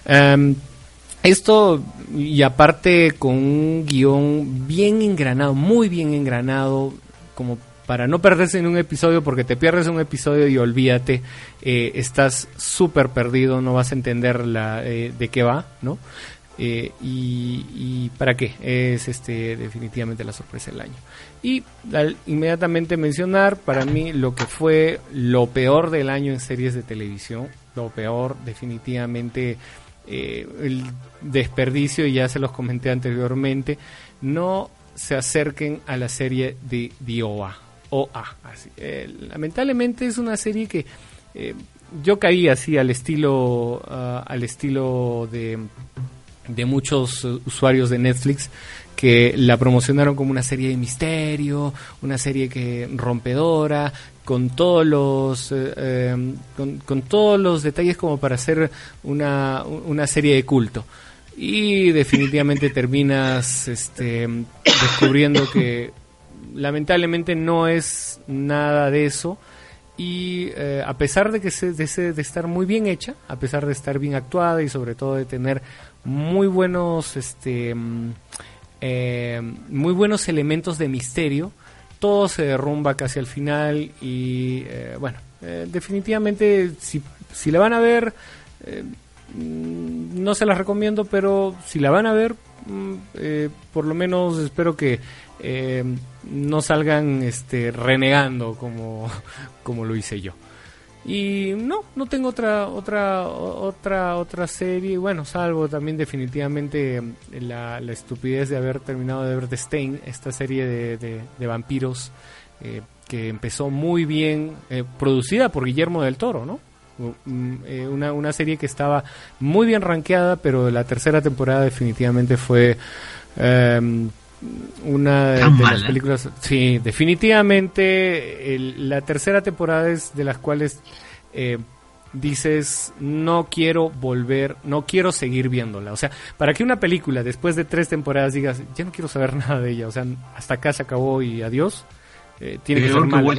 Em, esto, y aparte con un guion bien engranado, muy bien engranado, como para no perderse en un episodio, porque te pierdes un episodio y olvídate, eh, estás súper perdido, no vas a entender la, eh, de qué va, ¿no? Eh, y, para qué es este definitivamente la sorpresa del año y inmediatamente mencionar para mí lo que fue lo peor del año en series de televisión lo peor definitivamente el desperdicio y ya se los comenté anteriormente no se acerquen a la serie de Dioa OA. Eh, lamentablemente es una serie que eh, yo caí así al estilo, ah, al estilo de, de muchos usuarios de Netflix que la promocionaron como una serie de misterio, una serie que rompedora, con todos los eh, eh, con, todos los detalles como para hacer una, una serie de culto. Y definitivamente terminas este, descubriendo que lamentablemente no es nada de eso. Y eh, a pesar de que se, de, de, estar muy bien hecha, a pesar de estar bien actuada y sobre todo de tener muy buenos este mm, eh, muy buenos elementos de misterio, todo se derrumba casi al final y eh, bueno, definitivamente si, si la van a ver mm, no se las recomiendo, pero si la van a ver mm, por lo menos espero que eh, no salgan este, renegando como, como lo hice yo. Y no, no tengo otra otra otra otra serie, bueno, salvo también definitivamente la, estupidez de haber terminado de ver The Stain, esta serie de, de, vampiros eh, que empezó muy bien, eh, producida por Guillermo del Toro, ¿no? Mm, una, una serie que estaba muy bien rankeada, pero la tercera temporada definitivamente fue una de, las películas. Sí, definitivamente la tercera temporada es de las cuales eh, dices no quiero volver, no quiero seguir viéndola. O sea, para que una película después de tres temporadas digas ya no quiero saber nada de ella, o sea, hasta acá se acabó y adiós. Eh, tiene que ser mala,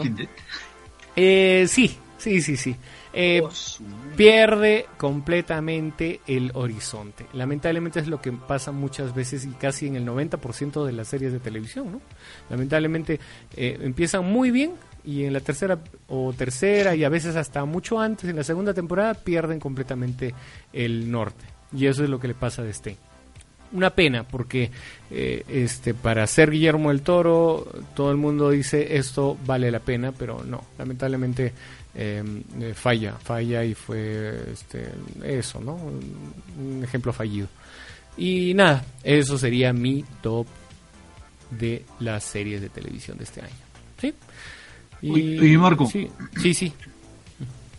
eh, sí, sí, sí, sí. Eh, pierde completamente el horizonte. Lamentablemente es lo que pasa muchas veces y casi en el 90% de las series de televisión, ¿no? Lamentablemente eh, empiezan muy bien y en la tercera o tercera y a veces hasta mucho antes, en la segunda temporada, pierden completamente el norte. Y eso es lo que le pasa a este una pena porque eh, este para ser Guillermo del Toro todo el mundo dice esto vale la pena pero no lamentablemente Em, eh, falla, falla y fue este, eso, ¿no? Un ejemplo fallido. Y nada, eso sería mi top de las series de televisión de este año. ¿Sí? Y, Marco. Sí, sí,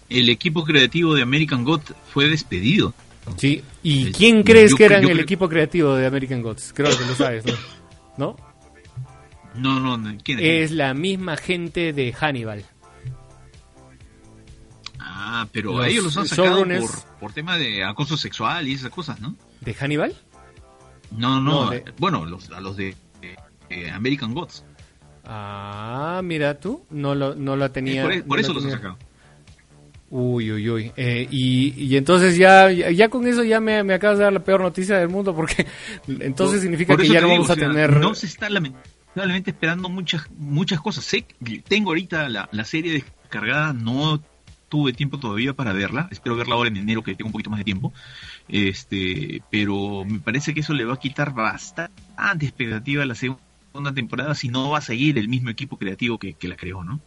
El equipo creativo de American Gods fue despedido. Sí, ¿y quién crees que era el equipo creativo de American Gods? Creo que lo sabes, ¿no? ¿No? No, no, ¿quién es? Es la misma gente de Hannibal. Ah, pero ellos los han sacado por, por, tema de acoso sexual y esas cosas, ¿no? ¿De Hannibal? No, no, bueno, los, a los de, American Gods. Ah, mira tú, no lo, no la tenía. por, eso los han sacado. Uy, uy, uy. Eh, y, y, entonces ya, ya con eso ya me, me, acabas de dar la peor noticia del mundo porque entonces significa que ya no vamos a tener... No se está lamentablemente esperando muchas muchas cosas. Sé que tengo ahorita la, la serie descargada, no tuve tiempo todavía para verla, espero verla ahora en enero que tengo un poquito más de tiempo, este, pero me parece que eso le va a quitar bastante expectativa a la segunda temporada si no va a seguir el mismo equipo creativo que, la creó, ¿no?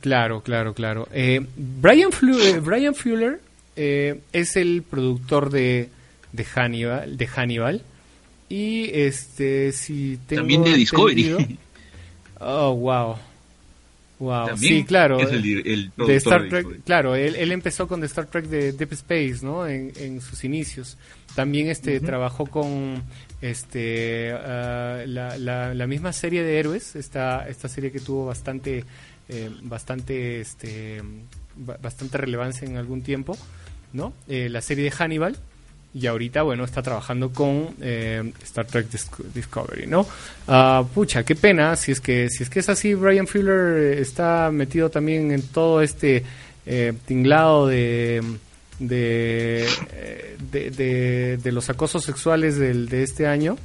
Claro, claro, claro. Eh, Brian, eh, Brian Fuller eh, es el productor de, de Hannibal, de Hannibal y este si tengo también de Discovery. Oh, wow. Wow, sí, claro. de Star Trek, claro, él, empezó con The Star Trek de Deep Space, ¿no? En, sus inicios. También este trabajó con este ah, la, la, misma serie de héroes, esta esta serie que tuvo bastante eh, bastante este bastante relevancia en algún tiempo, ¿no? Eh, la serie de Hannibal y ahorita, bueno, está trabajando con eh, Star Trek Discovery, ¿no? Uh, pucha, qué pena, si es que si es que es así, Brian Fuller está metido también en todo este eh, tinglado de de, de, de, los acosos sexuales del, de este año.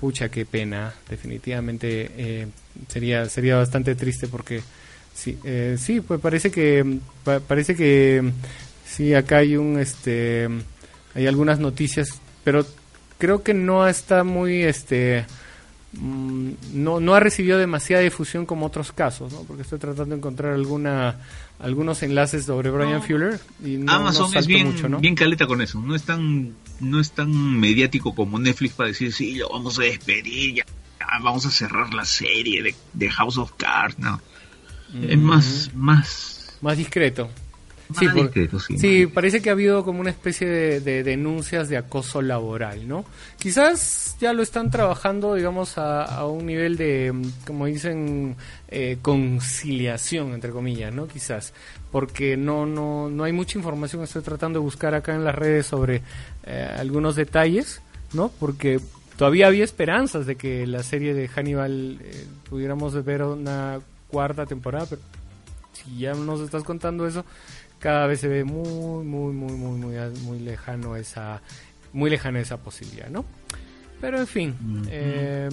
Pucha, qué pena, definitivamente eh, sería sería bastante triste porque sí, eh, sí, pues parece que parece que sí acá hay un este hay algunas noticias, pero creo que no está muy, este, mm, no, no ha recibido demasiada difusión como otros casos, ¿no? Porque estoy tratando de encontrar alguna, algunos enlaces sobre Brian Fuller y no, Amazon es bien, bien caleta con eso, no es tan, no es tan mediático como Netflix para decir, sí, lo vamos a despedir, ya, vamos a cerrar la serie de, House of Cards, no. Es más, más... Más discreto. Sí, sí, parece que ha habido como una especie de, denuncias de acoso laboral, ¿no? Quizás ya lo están trabajando, digamos, a, un nivel de, como dicen, eh, conciliación, entre comillas, ¿no? Quizás, porque no, no, no hay mucha información, estoy tratando de buscar acá en las redes sobre eh, algunos detalles, ¿no? Porque todavía había esperanzas de que la serie de Hannibal eh, pudiéramos ver una cuarta temporada, pero si ya nos estás contando eso, cada vez se ve muy, muy, muy, muy, muy, muy lejano esa, muy lejana esa posibilidad, ¿no? Pero en fin, eh,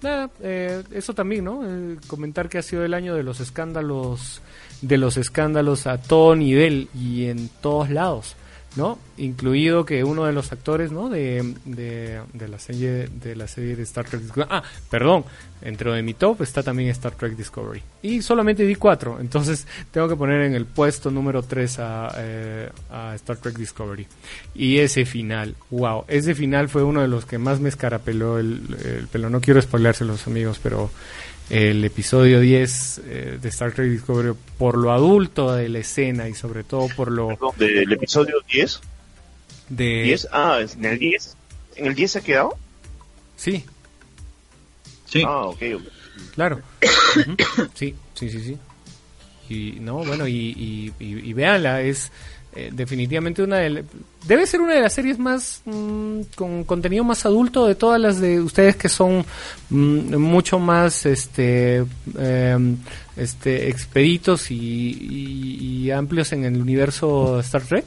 nada, eh, eso también, ¿no? comentar que ha sido el año de los escándalos, de los escándalos a todo nivel y en todos lados. ¿No? Incluido que uno de los actores, ¿no? De, de, la serie de la serie de Star Trek Discovery. Ah, perdón, dentro de mi top está también Star Trek Discovery. Y solamente di cuatro, entonces tengo que poner en el puesto número 3 a, eh, a Star Trek Discovery. Y ese final, wow, ese final fue uno de los que más me escarapeló el, el pelo. No quiero los amigos, pero el episodio 10 eh, de Star Trek Discovery por lo adulto de la escena y sobre todo por lo... ¿Del episodio 10? De... ¿10? Ah, ¿en el 10? ¿En el 10 se ha quedado? Sí. Sí. Ah, ok. Claro. Sí, sí, sí, sí. Y no, bueno, y, y, y véanla, es eh, definitivamente una de debe ser una de las series más mm, con contenido más adulto de todas las de ustedes que son mm, mucho más este em, este expeditos y, amplios en el universo Star Trek.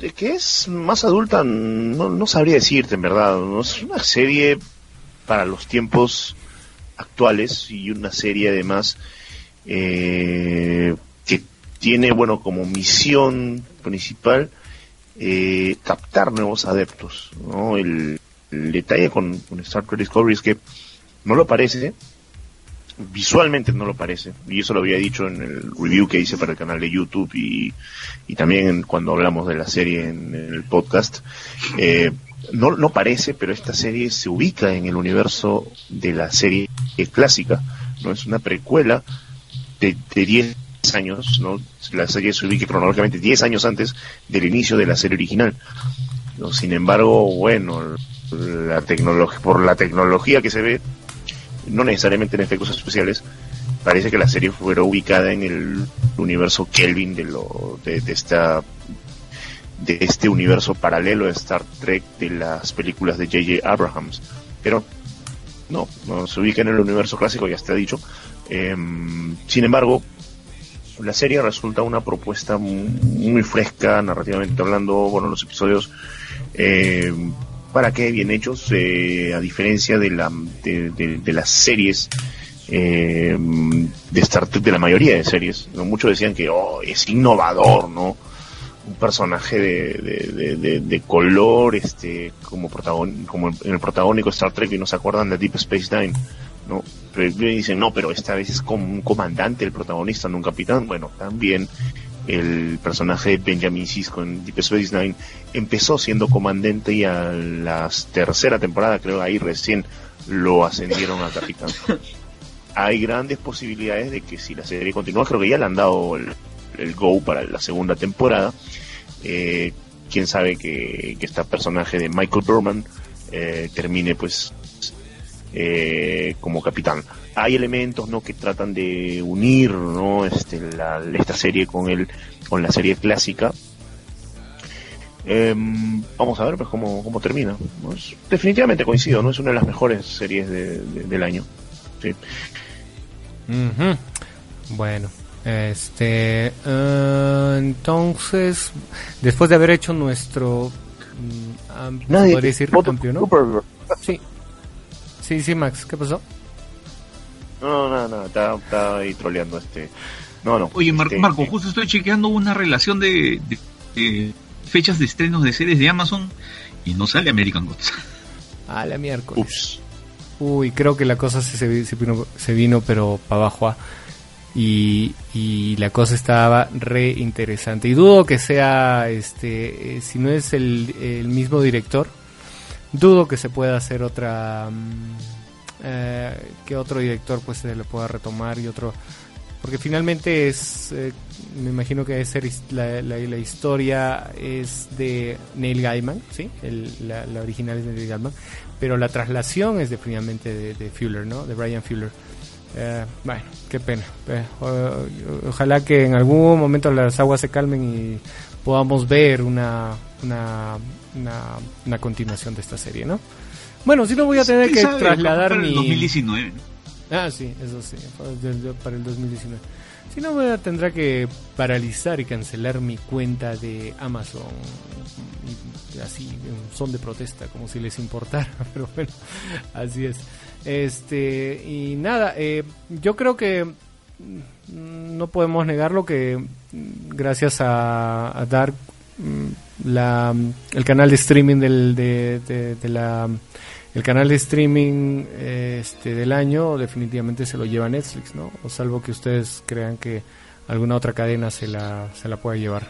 De que es más adulta no, no sabría decirte en verdad. Es una serie para los tiempos actuales y una serie además eh, tiene, bueno, como misión principal eh, captar nuevos adeptos, ¿no? El, detalle con, Star Trek Discovery es que no lo parece, visualmente no lo parece, y eso lo había dicho en el review que hice para el canal de YouTube y, y también cuando hablamos de la serie en, el podcast. Eh, no, no parece, pero esta serie se ubica en el universo de la serie clásica, no es una precuela de 10 años, ¿no? La serie se ubica cronológicamente 10 años antes del inicio de la serie original. Sin embargo, bueno, la tecnología, por la tecnología que se ve, no necesariamente en efectos especiales, parece que la serie fuera ubicada en el universo Kelvin de lo de, esta de este universo paralelo de Star Trek de las películas de J.J. Abrahams. Pero no, no se ubica en el universo clásico, ya está dicho. Em, sin embargo, la serie resulta una propuesta muy, fresca, narrativamente hablando, bueno, los episodios, eh, para qué bien hechos, eh, a diferencia de, la, de, las series eh, de Star Trek, de la mayoría de series, muchos decían que oh, es innovador, ¿no? Un personaje de, color, este, como, protagon, como en el protagónico Star Trek, y no se acuerdan de Deep Space Nine ¿no? Pero dicen, no, pero esta vez es como un comandante el protagonista, no un capitán. Bueno, también el personaje de Benjamin Sisko en Deep Space Nine empezó siendo comandante y a la tercera temporada, creo, ahí recién lo ascendieron a capitán. Hay grandes posibilidades de que si la serie continúa, creo que ya le han dado el, go para la segunda temporada. Eh, quién sabe que, que este personaje de Michael Berman eh, termine pues eh, como capitán. Hay elementos ¿no? que tratan de unir ¿no? este, esta serie con, el, con la serie clásica. Em, vamos a ver pues cómo, cómo termina. definitivamente coincido, ¿no? Es una de las mejores series del año. Sí. Bueno, este eh, entonces después de haber hecho nuestro mm, Nadie, decir campeón, Sí, Sí, sí, Max, ¿qué pasó? No, no, no, estaba, ahí troleando este. No, no. Oye, este, Marco, justo estoy chequeando una relación de, fechas de estrenos de series de Amazon y no sale American Gods. Ah, la miércoles. Ups. Uy, creo que la cosa se, se, vino, se vino, pero para abajo. Ah. Y, y, la cosa estaba re interesante. Y dudo que sea, este, eh, si no es el, el mismo director, dudo que se pueda hacer otra mm, eh, que otro director pues se le pueda retomar y otro porque finalmente es, eh, me imagino que ser la, la, historia es de Neil Gaiman, ¿sí? la, original es de Neil Gaiman, pero la traslación es definitivamente de, de Fuller, ¿no? De Brian Fuller. Eh, bueno, qué pena. Eh, ojalá que en algún momento las aguas se calmen y podamos ver una, una, una, continuación de esta serie, ¿no? Bueno, si no voy a tener que trasladar mi... 2019. Ah, sí, eso sí, para el 2019. Si no, voy a tendrá que paralizar y cancelar mi cuenta de Amazon. Así, son de protesta, como si les importara, pero bueno, así es. Este, y nada, eh, yo creo que mm, no podemos negarlo que mm, gracias a, Dark, mm, la, el canal de streaming del, de, la el canal de streaming este, del año definitivamente se lo lleva Netflix, ¿no? O salvo que ustedes crean que alguna otra cadena se la, se la pueda llevar.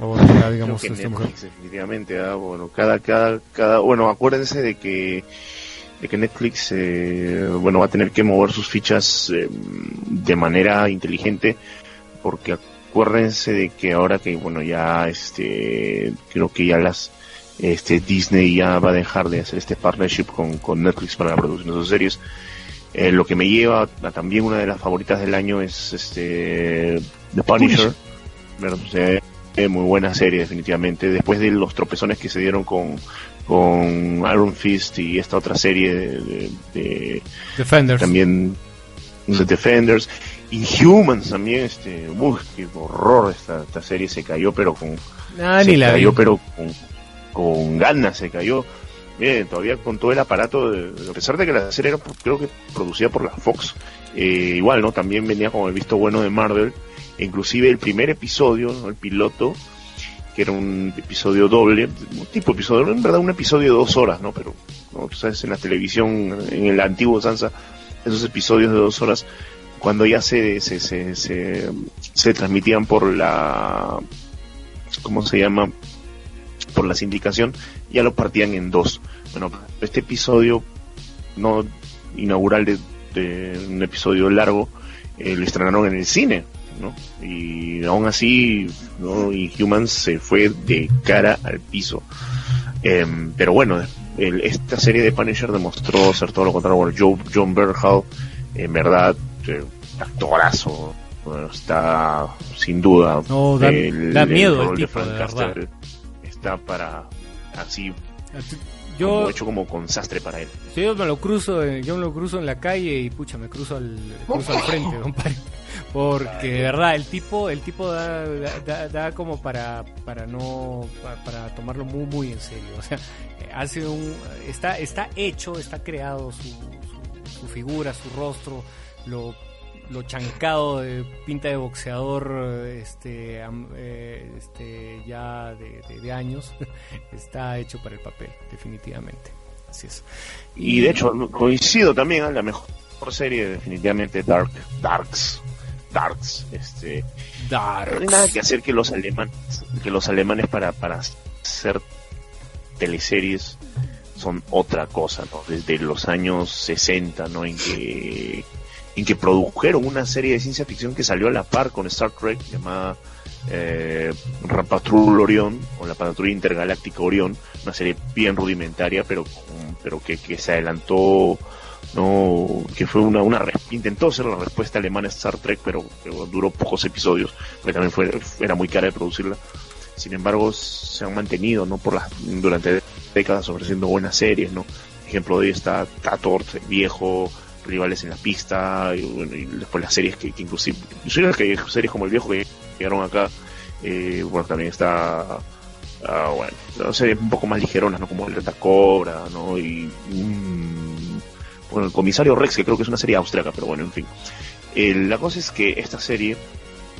O digamos, este, Netflix, definitivamente, ah, bueno, cada, cada, cada, bueno, acuérdense de que de que Netflix eh, bueno va a tener que mover sus fichas eh, de manera inteligente porque acuérdense de que ahora que bueno ya este creo que ya las este Disney ya va a dejar de hacer este partnership con, con Netflix para la producción de sus series eh, lo que me lleva a también una de las favoritas del año es este The Punisher, muy buena serie definitivamente. Después de los tropezones que se dieron con con Iron Fist y esta otra serie de, Defenders. también The Defenders Inhumans también este qué horror esta, esta serie se cayó pero con ah, se cayó pero con, ganas se cayó. Bien todavía con todo el aparato a pesar de que la serie era creo que producida por la Fox eh, igual no también venía con el visto bueno de Marvel. E inclusive el primer episodio el piloto que era un episodio doble, un tipo de episodio, en verdad un episodio de dos horas, ¿no? Pero, ¿no? tú sabes, en la televisión, en el antiguo Sansa, esos episodios de dos horas, cuando ya se, se, se, se, transmitían por la, ¿cómo se llama? Por la sindicación, ya lo partían en dos. Bueno, este episodio no inaugural de, un episodio largo, eh, lo estrenaron en el cine y aún así, ¿no? Humans se fue de cara al piso. Em, pero bueno, esta serie de Punisher demostró ser todo lo contrario. Joe, John Berhal, en verdad, eh, actorazo. está sin duda. da, miedo el, tipo, de, verdad. Está para así yo, hecho como con sastre para él. Yo me lo cruzo, yo me lo cruzo en la calle y pucha, me cruzo al, cruzo al frente, compadre. Porque de verdad, el tipo, el tipo da, da, como para, para no, para, tomarlo muy, muy en serio. O sea, hace un, está, está hecho, está creado su, su, figura, su rostro, lo lo chancado de pinta de boxeador este, eh, este ya de, de, años está hecho para el papel definitivamente así es y, de hecho coincido también en ¿eh? la mejor serie definitivamente Dark Darks Darks, este, Darks. No hay nada que hacer que los alemanes, que los alemanes para, para hacer teleseries son otra cosa, ¿no? Desde los años 60, ¿no? En que, en que produjeron una serie de ciencia ficción que salió a la par con Star Trek llamada eh, Patrol Orión o la Patrulla Intergaláctica Orión, una serie bien rudimentaria, pero, pero que, que se adelantó no que fue una, una intentó ser la respuesta alemana a Star Trek pero, duró pocos episodios porque también fue era muy cara de producirla. Sin embargo se han mantenido no por las durante décadas ofreciendo buenas series no ejemplo de ahí está Tator viejo rivales en la pista y, después las series que, que inclusive que series como el viejo que llegaron acá eh, bueno también está ah, bueno series un poco más ligeronas no como el Cobra no y bueno, el comisario Rex, que creo que es una serie austriaca, pero bueno, en fin. la cosa es que esta serie,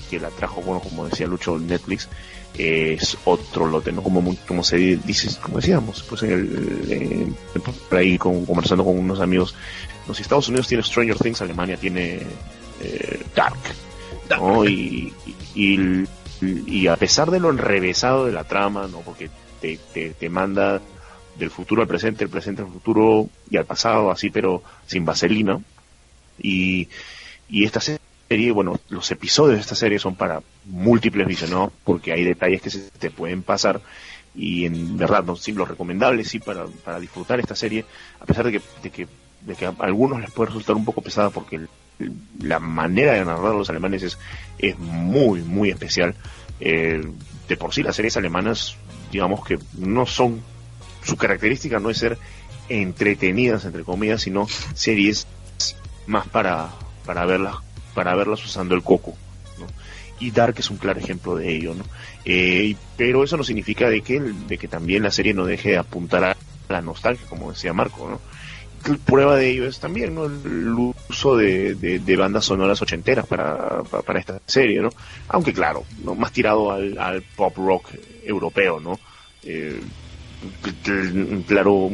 que la trajo, bueno, como decía Lucho, Netflix, es otro lote, ¿no? Como, como se dice, como decíamos, pues en el, por ahí conversando con unos amigos, no, si Estados Unidos tiene Stranger Things, Alemania tiene eh, Dark, ¿no? Y, y, y, a pesar de lo enrevesado de la trama, ¿no? Porque te, te, te manda del futuro al presente, el presente al futuro y al pasado, así pero sin vaselina. Y, y esta serie serie, bueno, los episodios de esta serie son para múltiples visionados porque hay detalles que se te pueden pasar y en verdad, no, sí, lo recomendable sí para, para disfrutar esta serie, a pesar de que, de que, de que a algunos les puede resultar un poco pesada porque la manera de narrar a los alemanes es, es muy, muy especial. Eh, de por sí las series alemanas, digamos que no son, su característica no es ser entretenidas, entre comillas, sino series más para, para verlas, para verlas usando el coco. Y Dark es un claro ejemplo de ello, ¿no? Eh, pero eso no significa de que, de que también la serie no deje de apuntar a la nostalgia, como decía Marco, ¿no? Prueba de ello es también ¿no? el uso de, de, bandas sonoras ochenteras para, para, esta serie, ¿no? Aunque claro, más tirado al, pop rock europeo, ¿no? Eh, claro,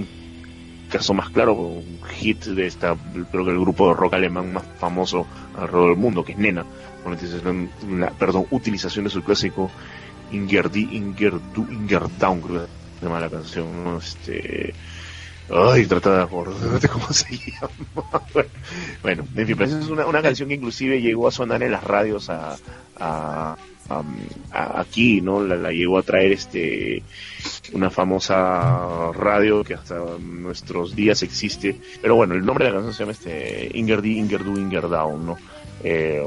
caso más claro, un hit de esta, creo que el grupo de rock alemán más famoso alrededor del mundo, que es Nena, la, perdón, utilización de su clásico Ingerdi, Ingerdu, Ingerdown, creo que se canción, Este, ay, trata de acordarte cómo se llama. bueno, en fin, pero es una, una canción que inclusive llegó a sonar en las radios a aquí, ¿no? La, llegó a traer este una famosa radio que hasta nuestros días existe. Pero bueno, el nombre de la canción se llama este Ingerdi, Ingerdu, Ingerdown, ¿no? Eh,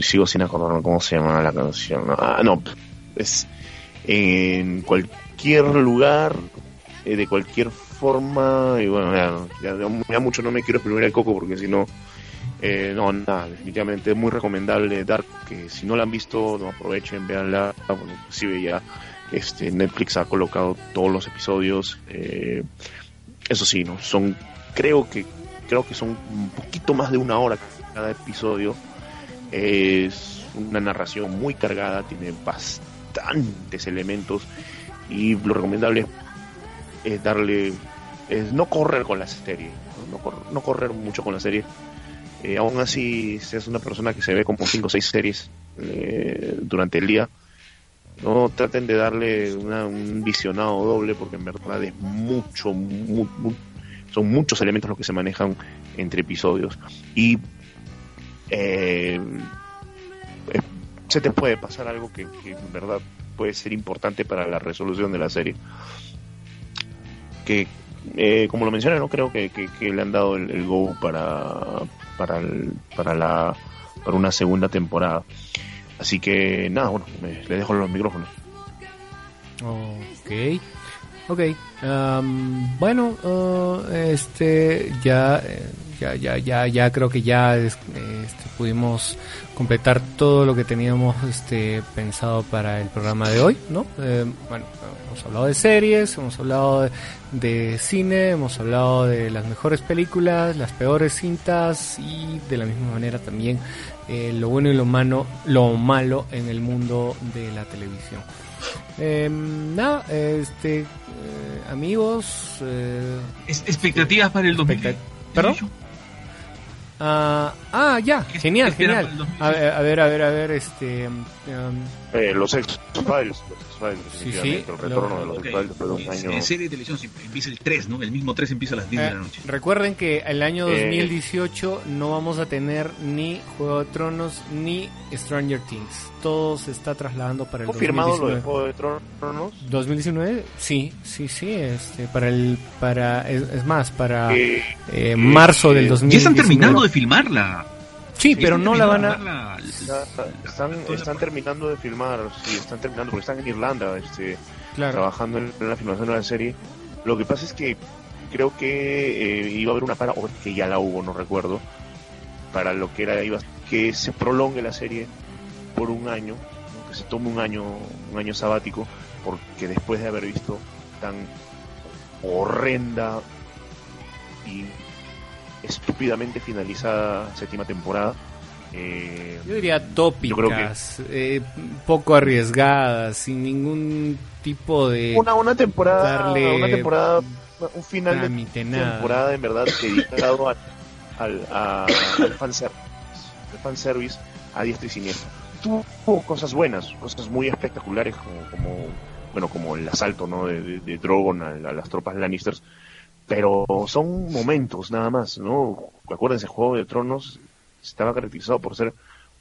sigo sin acordarme cómo se llama la canción. Ah, no, es en cualquier lugar, eh, de cualquier forma, y bueno, ya, ya, mucho no me quiero exprimir el coco porque si no eh, no, nada, definitivamente es muy recomendable Dark, que si no la han visto, no aprovechen, véanla, inclusive ya este, Netflix ha colocado todos los episodios, eh, eso sí, no, son, creo que, creo que son un poquito más de una hora cada episodio, es una narración muy cargada, tiene bastantes elementos y lo recomendable es darle, es no correr con la serie, no correr mucho con la serie, eh, aún así seas una persona que se ve como 5 o 6 series eh, durante el día, no traten de darle un visionado doble porque en verdad es mucho, son muchos elementos los que se manejan entre episodios. Y eh, se te puede pasar algo que, en verdad puede ser importante para la resolución de la serie. Que como lo mencioné no creo que, le han dado el go para para, para, la, para una segunda temporada. Así que nada, bueno, le dejo los micrófonos. Ok, ok. bueno, uh, este ya, ya, ya, ya, ya creo que ya este, pudimos completar todo lo que teníamos este pensado para el programa de hoy, ¿no? Eh, bueno, hemos hablado de series, hemos hablado de, cine, hemos hablado de las mejores películas, las peores cintas y de la misma manera también eh, lo bueno y lo malo, lo malo en el mundo de la televisión. Em, nada, este, eh, amigos. expectativas para el 2020. ¿Perdón? Ah, ah, ya, genial, genial. A ver, a ver, a ver, a ver, este... Um, eh, los X-Files, sí, sí, el retorno de los X-Files después de un año. En serie de televisión empieza el 3, ¿no? El mismo 3 empieza a las 10 de la eh, noche. Recuerden que el año 2018 eh, no vamos a tener ni Juego de Tronos ni Stranger Things. Todo se está trasladando para el ¿Confirmado lo de Juego de Tronos? 2019, sí, sí, sí, este, para el, para, es, más, para eh, marzo del 2019. Ya están terminando de filmarla. Sí, pero no la van a... están, están terminando de filmar, sí, están terminando, porque están en Irlanda este, trabajando en, la filmación de la serie. Lo que pasa es que creo que eh, iba a haber una para, o que ya la hubo, no recuerdo, para lo que era, iba que se prolongue la serie por un año, que se tome un año, un año sabático, porque después de haber visto tan horrenda y estúpidamente finalizada séptima temporada. Eh, yo diría tópicas, eh, poco arriesgadas, sin ningún tipo de una una temporada, una temporada, un final de temporada en verdad dedicado al, al, al fanservice, al fanservice a diestra y siniestra. Tuvo cosas buenas, cosas muy espectaculares como, como bueno como el asalto no de, de, Drogon a, a, las tropas Lannisters pero son momentos nada más, ¿no? Acuérdense, Juego de Tronos estaba caracterizado por ser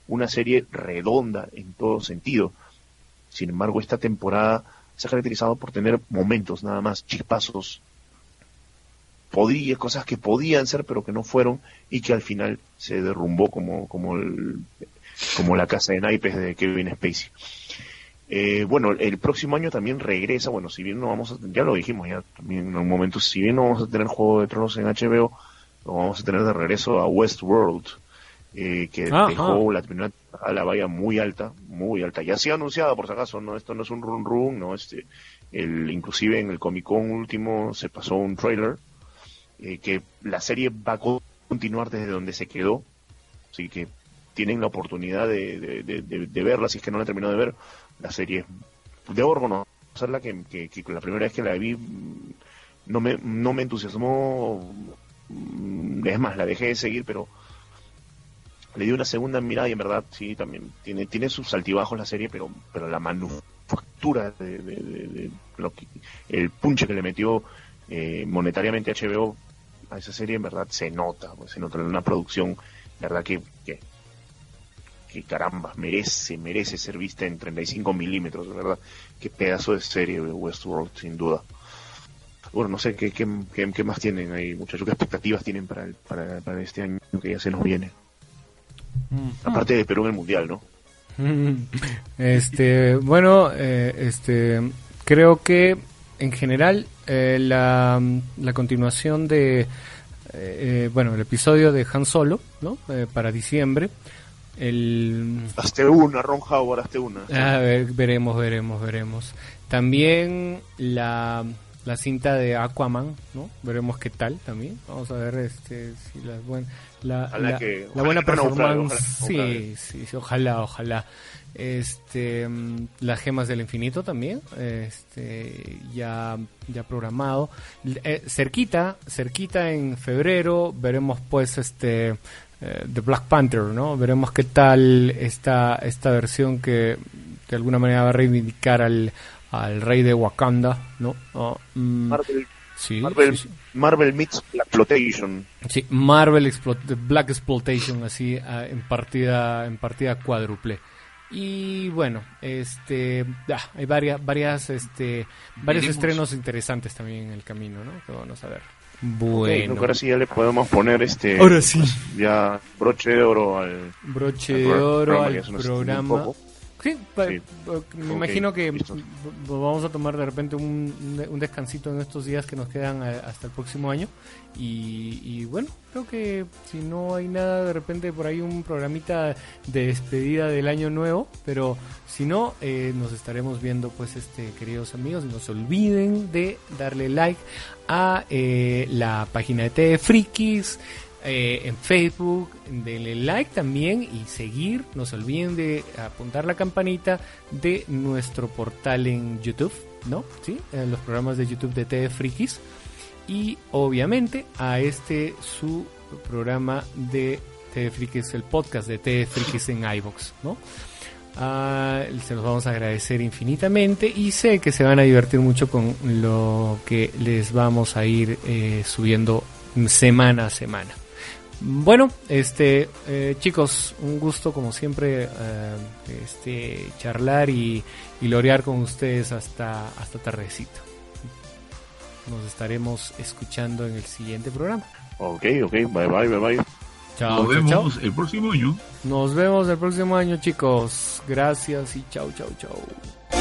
una serie redonda en todo sentido. Sin embargo, esta temporada se ha caracterizado por tener momentos nada más, chispazos, podía, cosas que podían ser pero que no fueron y que al final se derrumbó como, como, el, como la casa de naipes de Kevin Spacey. Eh, bueno, el próximo año también regresa, bueno, si bien no vamos a, ya lo dijimos ya también en un momento, si bien no vamos a tener Juego de Tronos en HBO, lo vamos a tener de regreso a Westworld, eh, que dejó la primera a la valla muy alta, muy alta. Ya se ha anunciado, por si acaso, no, esto no es un run run, no, este, el, inclusive en el Comic Con último se pasó un trailer, eh, que la serie va a continuar desde donde se quedó, así que tienen la oportunidad de, de, verla, si es que no la he terminado de ver, la serie. Debo reconocerla que, que, que la primera vez que la vi no me, no me entusiasmó, es más, la dejé de seguir, pero le di una segunda mirada y en verdad sí también tiene tiene sus altibajos la serie pero pero la manufactura de, lo que, el punche que le metió eh, monetariamente HBO a esa serie en verdad se nota pues, se nota en una producción verdad que, que, caramba merece merece ser vista en 35 milímetros de verdad qué pedazo de serie Westworld sin duda bueno, no sé qué, qué, qué, más tienen ahí, muchachos, qué expectativas tienen para, para, para este año que ya se nos viene. Aparte de Perú en el Mundial, ¿no? Este, bueno, eh, este, creo que en general eh, la, la, continuación de, eh, bueno, el episodio de Han Solo, ¿no? para diciembre. El... Hazte una, Ron Howard, hazte una. A ver, veremos, veremos, veremos. También la la cinta de Aquaman, ¿no? Veremos qué tal también. Vamos a ver este si la, la, la, buena performance. sí, sí, sí, ojalá, ojalá. Este, las gemas del infinito también, este, ya, ya programado. Eh, cerquita, cerquita en febrero veremos pues este eh, The Black Panther, ¿no? Veremos qué tal esta esta versión que de alguna manera va a reivindicar al al rey de Wakanda, ¿no? Ah, mm, Marvel, sí, Marvel, Marvel meets Black Exploitation. Sí, Marvel Black Exploitation, así ah, en partida en partida cuádruple. Y bueno, este, ah, hay varias, varias, este, varios estrenos interesantes también en el camino, ¿no? Que vamos a ver. Bueno, ahora sí ya le podemos poner este, ahora sí, ya broche de oro al broche de oro al programa. Sí, me imagino que vamos a tomar de repente un, un, descansito en estos días que nos quedan eh, hasta el próximo año. Y, bueno, creo que si no hay nada, de repente por ahí un programita de despedida del año nuevo. Pero si no, eh, nos estaremos viendo, pues, este queridos amigos. No se olviden de darle like a eh, la página de TV Frikis eh, en Facebook, denle like también y seguir. No se olviden de apuntar la campanita de nuestro portal en YouTube, ¿no? Sí, en los programas de YouTube de TV Frikis. Y obviamente a este su programa de TV Frikis, el podcast de TV Frikis en iBox, ¿no? Ah, se los vamos a agradecer infinitamente y sé que se van a divertir mucho con lo que les vamos a ir eh, subiendo semana a semana. Bueno, este eh, chicos, un gusto como siempre eh, este charlar y, y lorear con ustedes hasta hasta tardecito. Nos estaremos escuchando en el siguiente programa. Ok, ok, bye bye, bye bye. Chao, Nos vemos el próximo año. Nos vemos el próximo año, chicos. Gracias y chao, chao, chao.